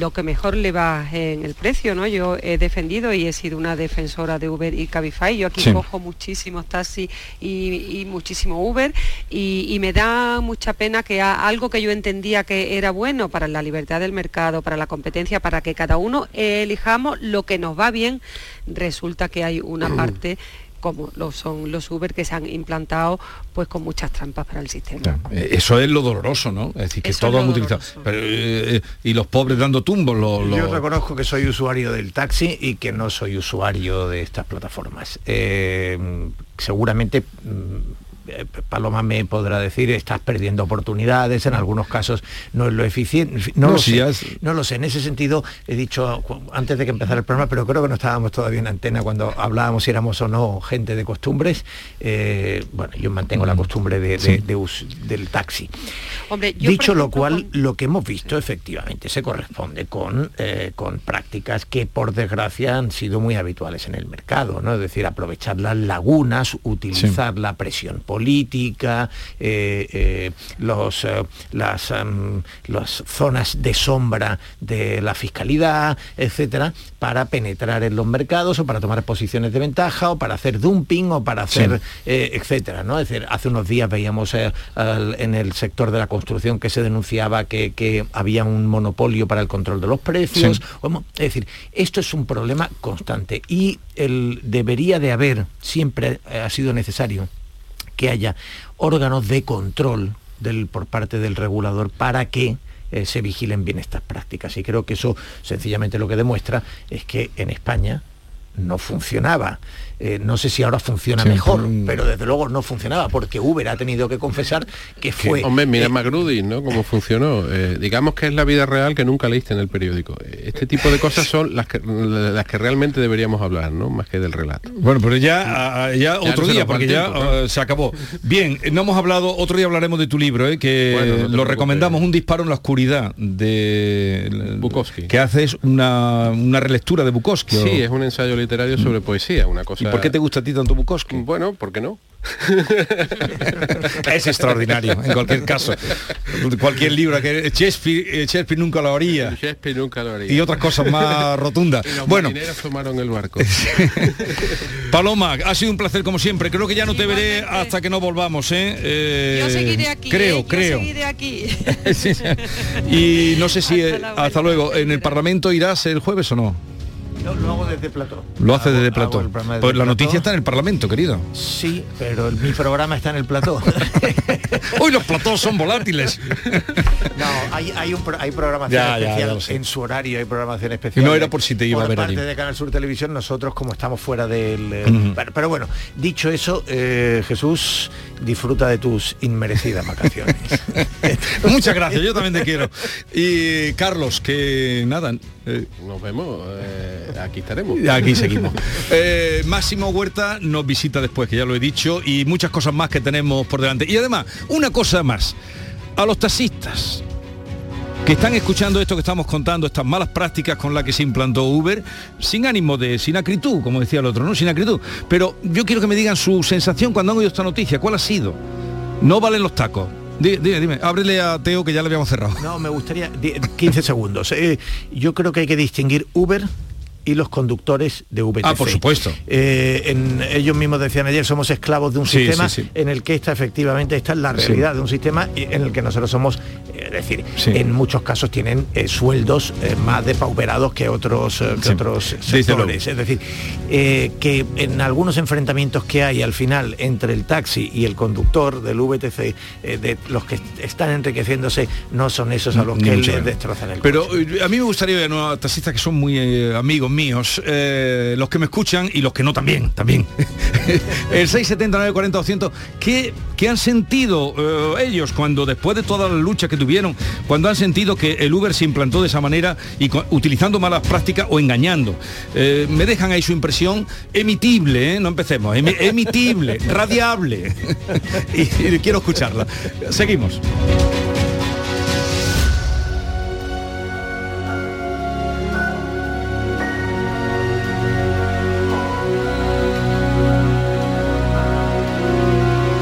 lo que mejor le va en el precio. ¿no? Yo he defendido y he sido una defensora de Uber y Cabify yo aquí cojo muchísimos taxis y, muchísimo Uber y, me da mucha pena que algo que yo entendía que era bueno para la libertad del mercado, para la competencia, para que cada uno elijamos lo que nos va bien, resulta que hay una parte como lo son los Uber que se han implantado pues con muchas trampas para el sistema. Eh, eso es lo doloroso, ¿no? Es decir, que todos han utilizado. Eh, eh, y los pobres dando tumbos. Yo reconozco que soy usuario del taxi y que no soy usuario de estas plataformas. seguramente mm, Paloma me podrá decir, estás perdiendo oportunidades, en algunos casos no es lo eficiente. No, lo sé, no lo sé. En ese sentido, he dicho antes de que empezara el programa, pero creo que no estábamos todavía en antena cuando hablábamos si éramos o no gente de costumbres. Eh, bueno, yo mantengo la costumbre de, del taxi. Dicho lo cual, lo que hemos visto efectivamente se corresponde con, eh, con prácticas que por desgracia han sido muy habituales en el mercado, ¿no? Es decir, aprovechar las lagunas, utilizar la presión política política, eh, eh, los, eh, las, las zonas de sombra de la fiscalidad, etcétera, para penetrar en los mercados o para tomar posiciones de ventaja o para hacer dumping o para hacer, etcétera. ¿no? Es decir, hace unos días veíamos en el sector de la construcción que se denunciaba que, había un monopolio para el control de los precios. Es decir, esto es un problema constante y el, debería de haber, siempre ha sido necesario, que haya órganos de control por parte del regulador para que eh, se vigilen bien estas prácticas. Y creo que eso sencillamente lo que demuestra es que en España no funcionaba eh, no sé si ahora funciona mejor, pero desde luego no funcionaba, porque Uber ha tenido que confesar que fue... hombre, mira eh, ¿no? Cómo funcionó. Eh, digamos que es la vida real que nunca leíste en el periódico. Este tipo de cosas son las que, las que realmente deberíamos hablar, ¿no? Más que del relato. Bueno, pero ya, ya, otro día, porque ya se acabó. Bien, no hemos hablado, otro día hablaremos de tu libro, que lo recomendamos, Un disparo en la oscuridad, de Bukowski. Que haces una, una relectura de Bukowski. Sí, es un ensayo literario sobre poesía, una cosa ¿Por qué te gusta a ti tanto Bukowski? Bueno, ¿por qué no? es extraordinario, en cualquier caso. Cualquier libro que Shakespeare, eh, nunca lo haría. Shakespeare nunca lo haría. Y otras cosas más rotundas. Y los bueno, tomaron el barco. Paloma, ha sido un placer como siempre. Creo que ya no te veré hasta que no volvamos, ¿eh? eh yo seguiré aquí. Creo, ¿eh? creo. seguiré aquí. y no sé si hasta, luego. ¿En el Parlamento irás el jueves o no? Lo hago desde plató. Lo hace Hago- desde plató. desde Pues la plató. noticia está en el Parlamento, querido. Sí, pero el- mi programa está en el plató. Hoy los platós son volátiles. No, hay, hay, un, hay programación Ya, especial ya en su horario, hay programación especial. No era por si te iba a ver parte allí. de Canal Sur Televisión, nosotros como estamos fuera del... eh, pero bueno, dicho eso, eh, Jesús, disfruta de tus inmerecidas vacaciones. Muchas gracias, yo también te quiero. Y Carlos, que nada. Eh, Nos vemos, eh, aquí estaremos. Aquí seguimos. Eh, Máximo Huerta nos visita después, que ya lo he dicho, y muchas cosas más que tenemos por delante. Y además, una cosa más, a los taxistas que están escuchando esto que estamos contando, estas malas prácticas con las que se implantó Uber, sin ánimo de, sin acritud, como decía el otro, ¿no? Sin acritud. Pero yo quiero que me digan su sensación cuando han oído esta noticia, ¿cuál ha sido? No valen los tacos. Dime, dime, ábrele a Teo que ya le habíamos cerrado. No, me gustaría... di- 15 segundos. Eh, yo creo que hay que distinguir Uber y los conductores de VTC. Ah, por supuesto. Eh, en- ellos mismos decían ayer, somos esclavos de un Sí, sistema sí, sí. en el que esta efectivamente esta es la realidad de un sistema en el que nosotros somos, eh, es decir, en muchos casos tienen eh, sueldos más depauperados que otros, que otros sectores. Es decir, que en algunos enfrentamientos que hay al final entre el taxi y el conductor del VTC, de los que están enriqueciéndose, no son esos a los Ni que les destrozan el Pero a mí me gustaría no, a taxistas que son muy eh, míos, eh, los que me escuchan y los que no también, también. el 679 40 200 ¿qué, qué han sentido eh, ellos cuando después de toda la lucha que tuvieron, cuando han sentido que el Uber se implantó de esa manera y utilizando malas prácticas o engañando? Eh, me dejan ahí su impresión emitible, no empecemos, emi- emitible, radiable. y quiero escucharla. Seguimos.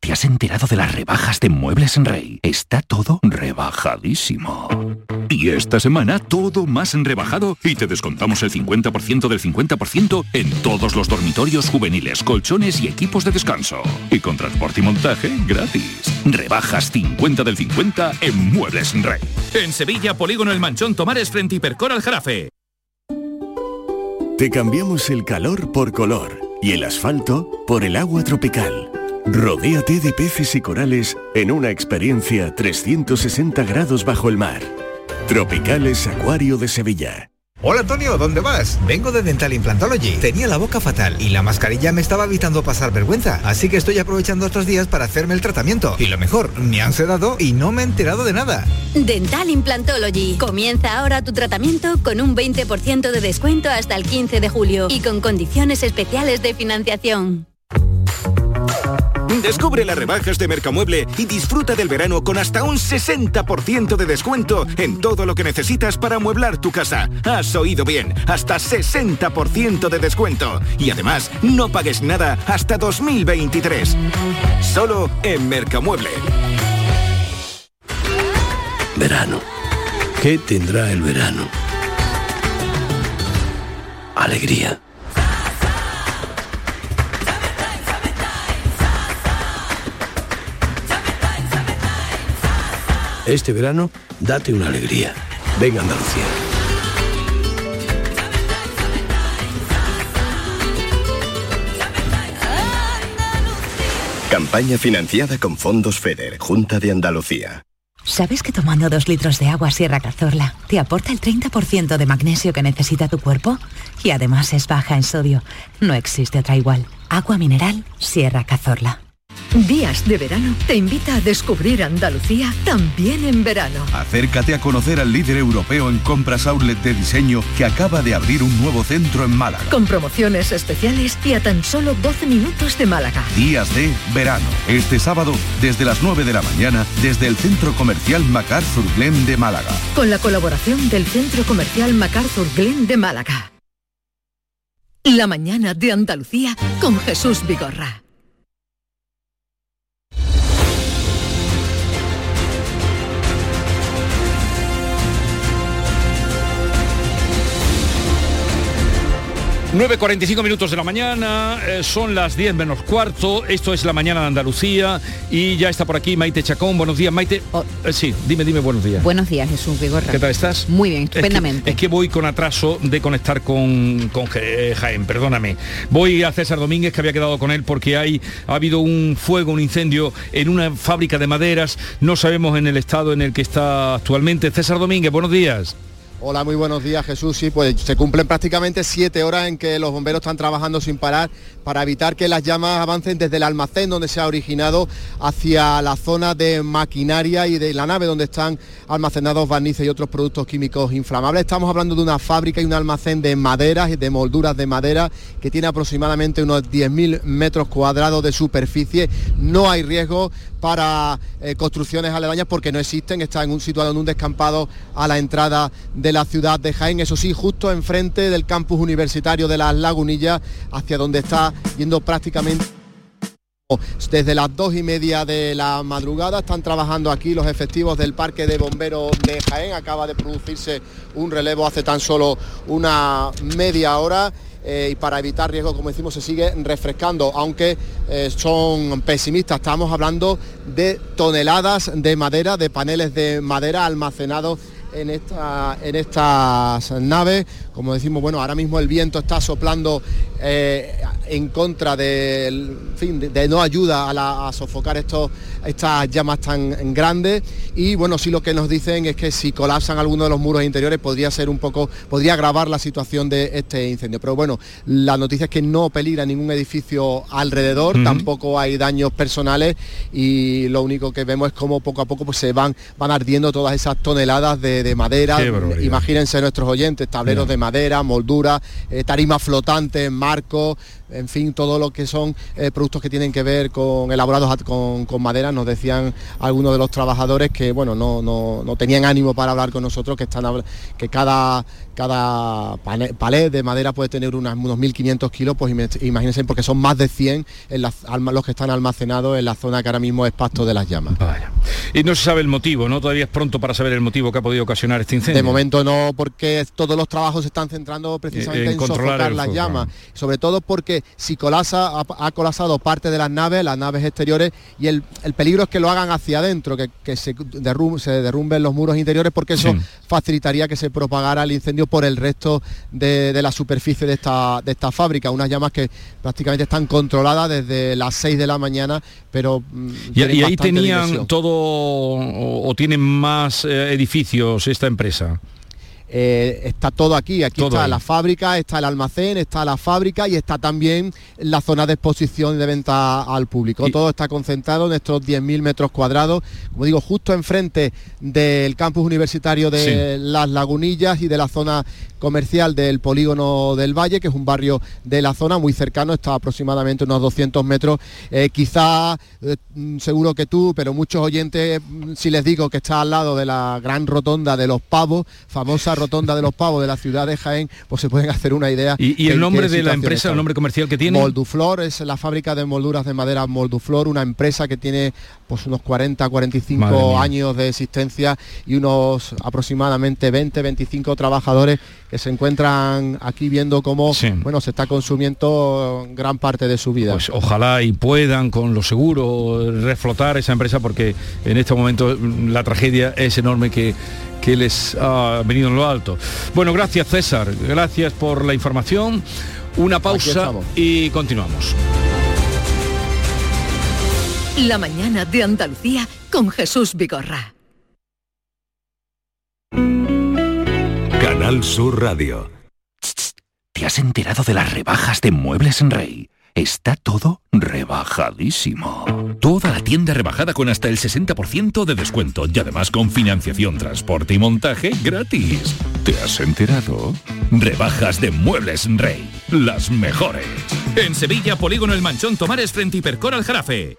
¿Te has enterado de las rebajas de Muebles en Rey? Está todo rebajadísimo. Y esta semana todo más rebajado y te descontamos el 50% del 50% en todos los dormitorios juveniles, colchones y equipos de descanso. Y con transporte y montaje gratis. Rebajas 50 del 50 en Muebles en Rey. En Sevilla, Polígono El Manchón Tomares frente Hipercor al Jarafe. Te cambiamos el calor por color y el asfalto por el agua tropical. Rodéate de peces y corales en una experiencia 360 grados bajo el mar. Tropicales Acuario de Sevilla. Hola Antonio, ¿dónde vas? Vengo de Dental Implantology. Tenía la boca fatal y la mascarilla me estaba evitando pasar vergüenza, así que estoy aprovechando estos días para hacerme el tratamiento. Y lo mejor, me han sedado y no me he enterado de nada. Dental Implantology. Comienza ahora tu tratamiento con un 20% de descuento hasta el 15 de julio y con condiciones especiales de financiación. Descubre las rebajas de Mercamueble y disfruta del verano con hasta un 60% de descuento en todo lo que necesitas para amueblar tu casa. Has oído bien, hasta 60% de descuento. Y además, no pagues nada hasta 2023. Solo en Mercamueble. Verano. ¿Qué tendrá el verano? Alegría. Este verano, date una alegría. Venga Andalucía. Campaña financiada con fondos FEDER, Junta de Andalucía. ¿Sabes que tomando dos litros de agua Sierra Cazorla te aporta el 30% de magnesio que necesita tu cuerpo? Y además es baja en sodio. No existe otra igual. Agua mineral Sierra Cazorla. Días de verano te invita a descubrir Andalucía también en verano. Acércate a conocer al líder europeo en compras outlet de diseño que acaba de abrir un nuevo centro en Málaga. Con promociones especiales y a tan solo 12 minutos de Málaga. Días de verano. Este sábado, desde las 9 de la mañana, desde el Centro Comercial MacArthur Glen de Málaga. Con la colaboración del Centro Comercial MacArthur Glen de Málaga. La mañana de Andalucía con Jesús Vigorra. 9.45 minutos de la mañana, eh, son las 10 menos cuarto, esto es la mañana de Andalucía y ya está por aquí Maite Chacón. Buenos días, Maite. Eh, sí, dime, dime, buenos días. Buenos días, Jesús Vigorra. ¿Qué tal estás? Muy bien, estupendamente. Es que, voy con atraso de conectar con, con eh, Jaén, perdóname. Voy a César Domínguez, que había quedado con él porque hay, ha habido un fuego, un incendio en una fábrica de maderas. No sabemos en el estado en el que está actualmente. César Domínguez, buenos días. Hola, muy buenos días Jesús. Sí, pues se cumplen prácticamente siete horas en que los bomberos están trabajando sin parar para evitar que las llamas avancen desde el almacén donde se ha originado hacia la zona de maquinaria y de la nave donde están almacenados barnices y otros productos químicos inflamables. Estamos hablando de una fábrica y un almacén de maderas y de molduras de madera que tiene aproximadamente unos 10.000 metros cuadrados de superficie. No hay riesgo para eh, construcciones aledañas porque no existen, está en un, situado en un descampado a la entrada de la ciudad de Jaén, eso sí, justo enfrente del campus universitario de las Lagunillas, hacia donde está yendo prácticamente desde las dos y media de la madrugada están trabajando aquí los efectivos del Parque de Bomberos de Jaén. Acaba de producirse un relevo hace tan solo una media hora eh, y para evitar riesgo, como decimos, se sigue refrescando, aunque eh, son pesimistas. Estamos hablando de toneladas de madera, de paneles de madera almacenados en, esta, en estas naves. Como decimos, bueno, ahora mismo el viento está soplando eh, en contra del fin, de, no ayuda a, sofocar estos, estas llamas tan grandes. Y bueno, sí lo que nos dicen es que si colapsan algunos de los muros interiores podría ser un poco, podría agravar la situación de este incendio. Pero bueno, la noticia es que no peligra ningún edificio alrededor, tampoco hay daños personales y lo único que vemos es cómo poco a poco pues, se van, van ardiendo todas esas toneladas de, madera. Imagínense nuestros oyentes, tableros de madera, molduras, eh, tarimas flotantes, marcos, en fin, todo lo que son eh, productos que tienen que ver con elaborados con, madera. Nos decían algunos de los trabajadores que bueno, no, no, tenían ánimo para hablar con nosotros, que están que cada, cada palet de madera puede tener unos 1.500 kilos, pues imagínense, porque son más de 100 en las, los que están almacenados en la zona que ahora mismo es pasto de las llamas. Y no se sabe el motivo, ¿no? Todavía es pronto para saber el motivo que ha podido ocasionar este incendio. De momento no, porque todos los trabajos se están centrando precisamente en, en sofocar las llamas. Sobre todo porque si colasa, ha, colapsado parte de las naves, las naves exteriores, y el, peligro es que lo hagan hacia adentro, que, se, derrumben los muros interiores, porque eso facilitaría que se propagara el incendio por el resto de, la superficie de esta, de esta fábrica. Unas llamas que prácticamente están controladas desde las 6 de la mañana, pero... Mm, y, ahí tenían todo o, tienen más eh, edificios esta empresa. Eh, está todo aquí, aquí está la fábrica, está el almacén, está la fábrica y está también la zona de exposición y de venta al público. todo está concentrado en estos 10.000 metros cuadrados, como digo, justo enfrente del campus universitario de Las Lagunillas y de la zona comercial del polígono del Valle, que es un barrio de la zona muy cercano, está aproximadamente unos 200 metros. Eh, quizá, eh, mm, seguro que tú, pero muchos oyentes, mm, si les digo que está al lado de la gran rotonda de los pavos, famosa rotonda de los pavos de la ciudad de Jaén, pues se pueden hacer una idea. ¿Y, el nombre de la empresa, el nombre comercial que tiene? Molduflor, es la fábrica de molduras de madera Molduflor, una empresa que tiene pues unos 40, 45 años de existencia y unos aproximadamente 20, 25 trabajadores que se encuentran aquí viendo cómo bueno, se está consumiendo gran parte de su vida. Pues ojalá y puedan con lo seguro reflotar esa empresa porque en este momento la tragedia es enorme que, que les ha venido en lo alto. Bueno, gracias César, gracias por la información. Una pausa y continuamos. La mañana de Andalucía con Jesús Vigorra. Canal Sur Radio. ¿Te has enterado de las rebajas de Muebles en Rey? Está todo rebajadísimo. Toda la tienda rebajada con hasta el 60% de descuento y además con financiación, transporte y montaje gratis. ¿Te has enterado? Rebajas de Muebles Rey. Las mejores. En Sevilla, Polígono El Manchón Tomares frente Hipercor al Jarafe.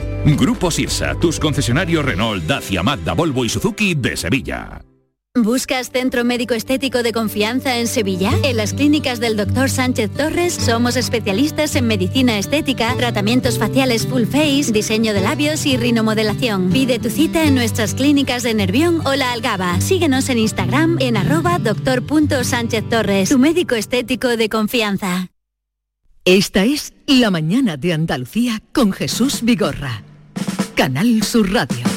Grupo Sirsa, tus concesionarios Renault, Dacia, Mazda, Volvo y Suzuki de Sevilla. ¿Buscas centro médico estético de confianza en Sevilla? En las clínicas del Dr. Sánchez Torres somos especialistas en medicina estética, tratamientos faciales full face, diseño de labios y rinomodelación. Pide tu cita en nuestras clínicas de Nervión o La Algaba. Síguenos en Instagram en arroba doctor.sánchez Torres, tu médico estético de confianza. Esta es La Mañana de Andalucía con Jesús Vigorra. Canal Sur Radio.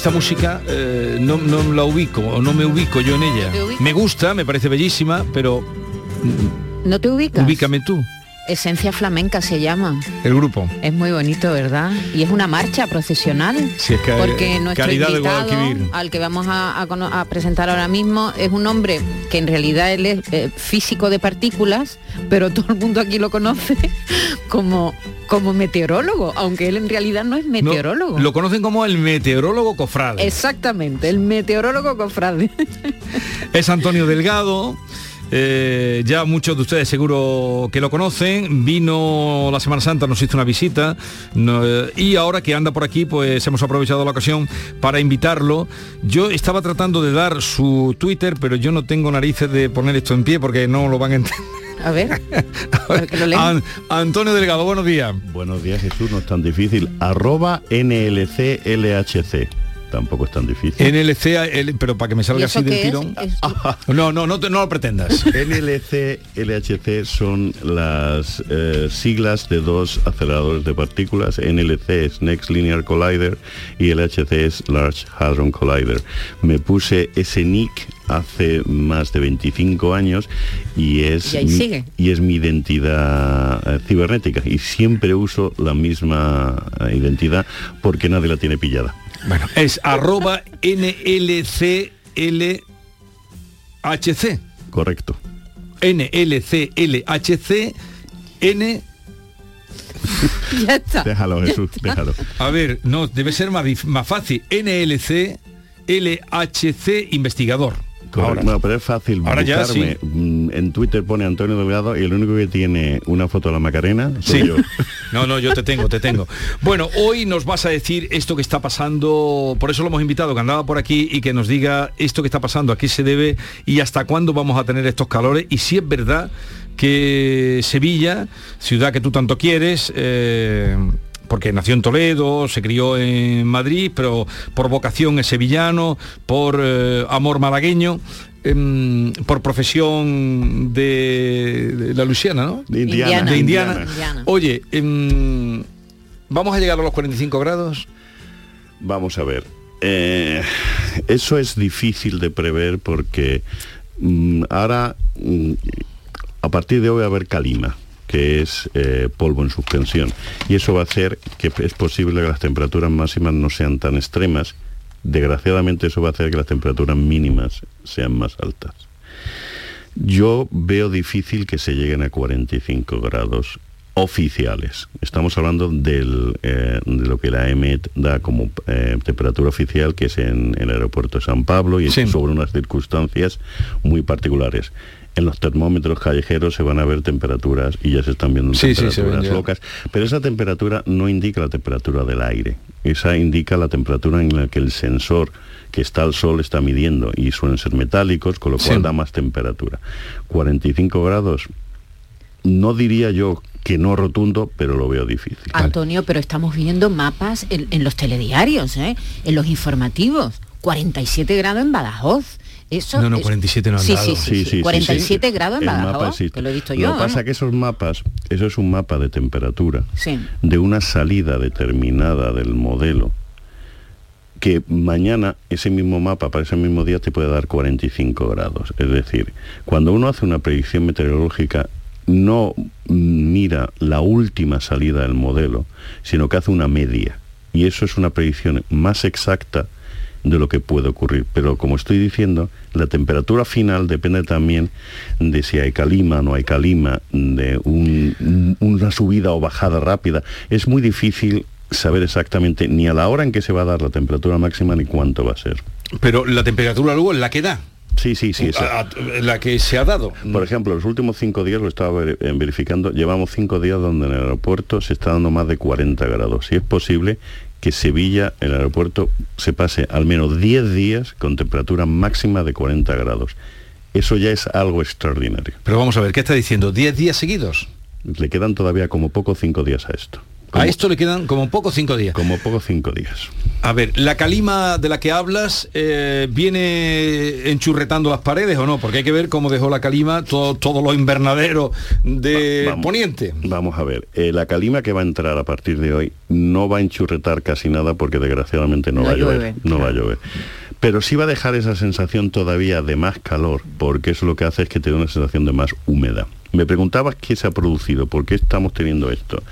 Esta música eh, no, no, la ubico o no me ubico yo en ella. Me gusta, me parece bellísima, pero... ¿No te ubicas? Ubícame tú. Esencia Flamenca se llama. El grupo. Es muy bonito, ¿verdad? Y es una marcha procesional. Sí, es que porque nuestro invitado, al que vamos a, presentar ahora mismo, es un hombre que en realidad él es eh, físico de partículas, pero todo el mundo aquí lo conoce como, como meteorólogo, aunque él en realidad no es meteorólogo. lo conocen como el meteorólogo cofrade. Exactamente, el meteorólogo cofrade. es Antonio Delgado eh, ya muchos de ustedes seguro que lo conocen. Vino la Semana Santa, nos hizo una visita eh, y ahora que anda por aquí, pues hemos aprovechado la ocasión para invitarlo. Yo estaba tratando de dar su Twitter, pero yo no tengo narices de poner esto en pie porque no lo van a entender. A ver. Antonio Delgado, buenos días. Buenos días Jesús, no es tan difícil. Arroba NLCLHC tampoco es tan difícil. NLC, pero para que me salga así del tirón. no, no, no, no lo pretendas. NLC, LHC son las eh, siglas de dos aceleradores de partículas. NLC es Next Linear Collider y LHC es Large Hadron Collider. Me puse ese nick hace más de 25 años y es, mi, y es mi identidad eh, cibernética y siempre uso la misma eh, identidad porque nadie la tiene pillada. Bueno, es arroba NLCLHC. Correcto. NLCLHC N ya está. Déjalo, Jesús, déjalo. A ver, no, debe ser más, más fácil. NLC LHC investigador. Ahora. pero es fácil Ahora buscarme. Mm, en Twitter pone Antonio Delgado y el único que tiene una foto de la Macarena soy yo. No, no, yo te tengo, te tengo. Bueno, hoy nos vas a decir esto que está pasando, por eso lo hemos invitado, que andaba por aquí y que nos diga esto que está pasando, a qué se debe y hasta cuándo vamos a tener estos calores y si es verdad que Sevilla, ciudad que tú tanto quieres, eh, porque nació en Toledo, se crió en Madrid, pero por vocación es sevillano, por eh, amor malagueño. Em, por profesión de, la Luisiana, ¿no? De Indiana. De Indiana. Oye, em, ¿vamos a llegar a los 45 grados? Vamos a ver. Eh, eso es difícil de prever porque mm, ahora, mm, a partir de hoy va a haber calima que es eh, polvo en suspensión. Y eso va a hacer que es posible que las temperaturas máximas no sean tan extremas. Desgraciadamente eso va a hacer que las temperaturas mínimas sean más altas. Yo veo difícil que se lleguen a 45 grados oficiales. Estamos hablando eh, de lo que la EMET da como eh, temperatura oficial, que es en, el aeropuerto de San Pablo y es sobre unas circunstancias muy particulares en los termómetros callejeros se van a ver temperaturas y ya se están viendo temperaturas locas, pero esa temperatura no indica la temperatura del aire, esa indica la temperatura en la que el sensor que está al sol está midiendo y suelen ser metálicos, con lo cual da más temperatura. 45 grados, no diría yo que no rotundo, pero lo veo difícil. Antonio, pero estamos viendo mapas en, los telediarios, ¿eh? en los informativos. 47 grados en Badajoz. Eso no, no, 47 no han sí, Sí, sí, sí, 47 grados en Badajoz, que lo he visto yo. Lo que pasa es que esos mapas, eso es un mapa de temperatura de una salida determinada del modelo que mañana ese mismo mapa para ese mismo día te puede dar 45 grados. Es decir, cuando uno hace una predicción meteorológica no mira la última salida del modelo, sino que hace una media. Y eso es una predicción más exacta de lo que puede ocurrir. Pero como estoy diciendo, la temperatura final depende también de si hay calima o no hay calima, de una subida o bajada rápida. Es muy difícil saber exactamente ni a la hora en que se va a dar la temperatura máxima ni cuánto va a ser. Pero la temperatura luego es la que da. Sí, sí, sí. la que se ha dado. Por ejemplo, los últimos cinco días, lo estaba eh, verificando, llevamos cinco días donde en el aeropuerto se está dando más de 40 grados. Si es posible que Sevilla, el aeropuerto, se pase al menos 10 días con temperatura máxima de 40 grados. Eso ya es algo extraordinario. Pero vamos a ver, ¿qué está diciendo? ¿10 días seguidos? Le quedan todavía como poco cinco días a esto. A esto le quedan como poco cinco días. Como poco cinco días. A ver, ¿la calima de la que hablas eh, viene enchurretando las paredes o no? Porque hay que ver cómo dejó la calima todo, todo lo invernadero de Poniente. Vamos a ver, eh, la calima que va a entrar a partir de hoy no va a enchurretar casi nada porque desgraciadamente no, va a llover. No va a llover. Pero sí va a dejar esa sensación todavía de más calor, porque eso lo que hace es que te da una sensación de más húmeda. Me preguntabas qué se ha producido, por qué estamos teniendo esto.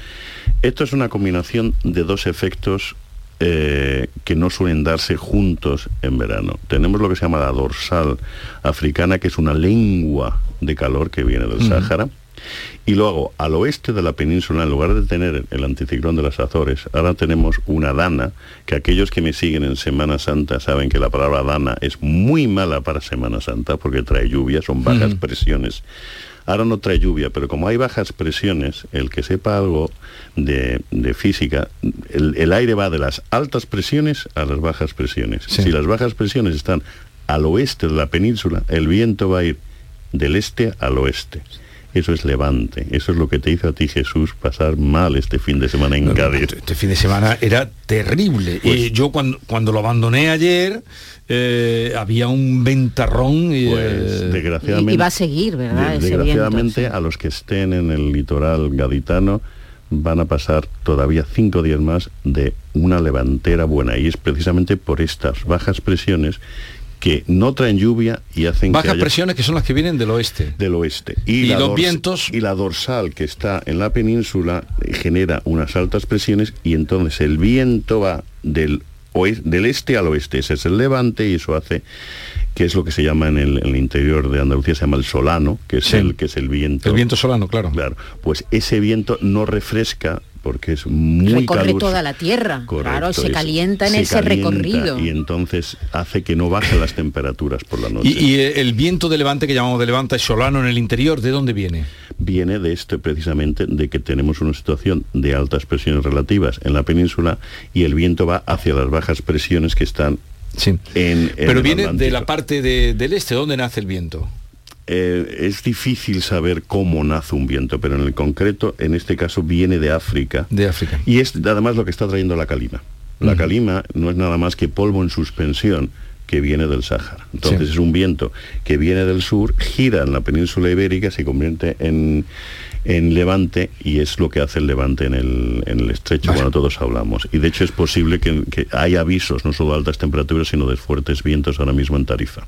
Esto es una combinación de dos efectos eh, que no suelen darse juntos en verano. Tenemos lo que se llama la dorsal africana, que es una lengua de calor que viene del Sáhara. Y luego, al oeste de la península, en lugar de tener el anticiclón de las Azores, ahora tenemos una dana, que aquellos que me siguen en Semana Santa saben que la palabra dana es muy mala para Semana Santa porque trae lluvia, son bajas presiones Ahora no trae lluvia, pero como hay bajas presiones, el que sepa algo de, física, el, aire va de las altas presiones a las bajas presiones. Si las bajas presiones están al oeste de la península, el viento va a ir del este al oeste. Eso es levante, eso es lo que te hizo a ti Jesús pasar mal este fin de semana en Cádiz. Este fin de semana era terrible. y pues yo cuando, cuando lo abandoné ayer, eh, había un ventarrón y, pues, eh, desgraciadamente, va a seguir, ¿verdad? desgraciadamente a los que estén en el litoral gaditano van a pasar todavía cinco días más de una levantera buena y es precisamente por estas bajas presiones que no traen lluvia y hacen bajas presiones que son las que vienen del oeste. Del oeste. Y, los vientos. y la dorsal que está en la península genera unas altas presiones y entonces el viento va del del este al oeste, ese es el levante y eso hace que es lo que se llama en el, interior de Andalucía, se llama el solano, que es, el, que es el viento. El viento solano, claro. Claro, pues ese viento no refresca porque es muy recorre toda la tierra claro se calienta en ese recorrido. y entonces hace que no bajen las temperaturas por la noche. ¿Y, el viento de levante que llamamos de levante es solano en el interior de dónde viene viene de esto precisamente de que tenemos una situación de altas presiones relativas en la península y el viento va hacia las bajas presiones que están sí. en, pero viene de la parte del este ¿dónde nace el viento eh, es difícil saber cómo nace un viento, pero en el concreto, en este caso, viene de África. De África. Y es además lo que está trayendo la calima. La calima no es nada más que polvo en suspensión que viene del Sáhara. Entonces es un viento que viene del sur, gira en la península ibérica, se convierte en, en levante y es lo que hace el levante en el, en el estrecho cuando todos hablamos. Y de hecho es posible que, que haya avisos no solo de altas temperaturas, sino de fuertes vientos ahora mismo en Tarifa.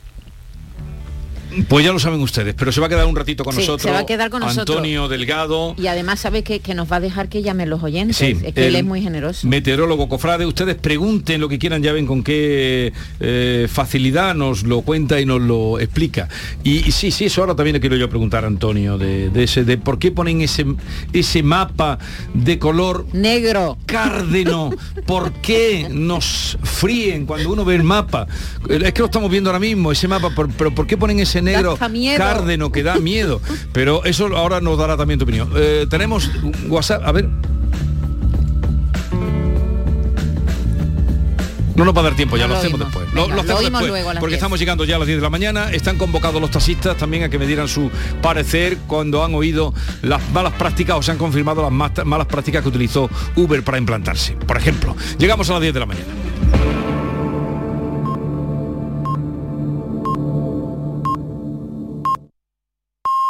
Pues ya lo saben ustedes, pero se va a quedar un ratito con Sí, nosotros. se va a quedar con nosotros. Antonio Delgado, Y además sabe que, que nos va a dejar que llamen los oyentes. Sí, es que él es muy generoso. meteorólogo cofrade. Ustedes pregunten lo que quieran, ya ven con qué eh, facilidad nos lo cuenta y nos lo explica. Y, y sí, sí, eso ahora también le quiero yo preguntar a Antonio de, de ese, de por qué ponen ese, ese mapa de color negro cárdeno, por qué nos fríen cuando uno ve el mapa. Es que lo estamos viendo ahora mismo, ese mapa, por- pero ¿por qué ponen ese negro hasta miedo. cárdeno que da miedo? Pero eso ahora nos dará también tu opinión. Eh, tenemos WhatsApp, a ver. No nos va a dar tiempo, ya No lo, lo hacemos después. Lo, Venga, lo hacemos lo después, luego porque 10. estamos llegando ya a las 10 de la mañana. Están convocados los taxistas también a que me dieran su parecer cuando han oído las malas prácticas o se han confirmado las malas prácticas que utilizó Uber para implantarse. Por ejemplo, llegamos a las 10 de la mañana.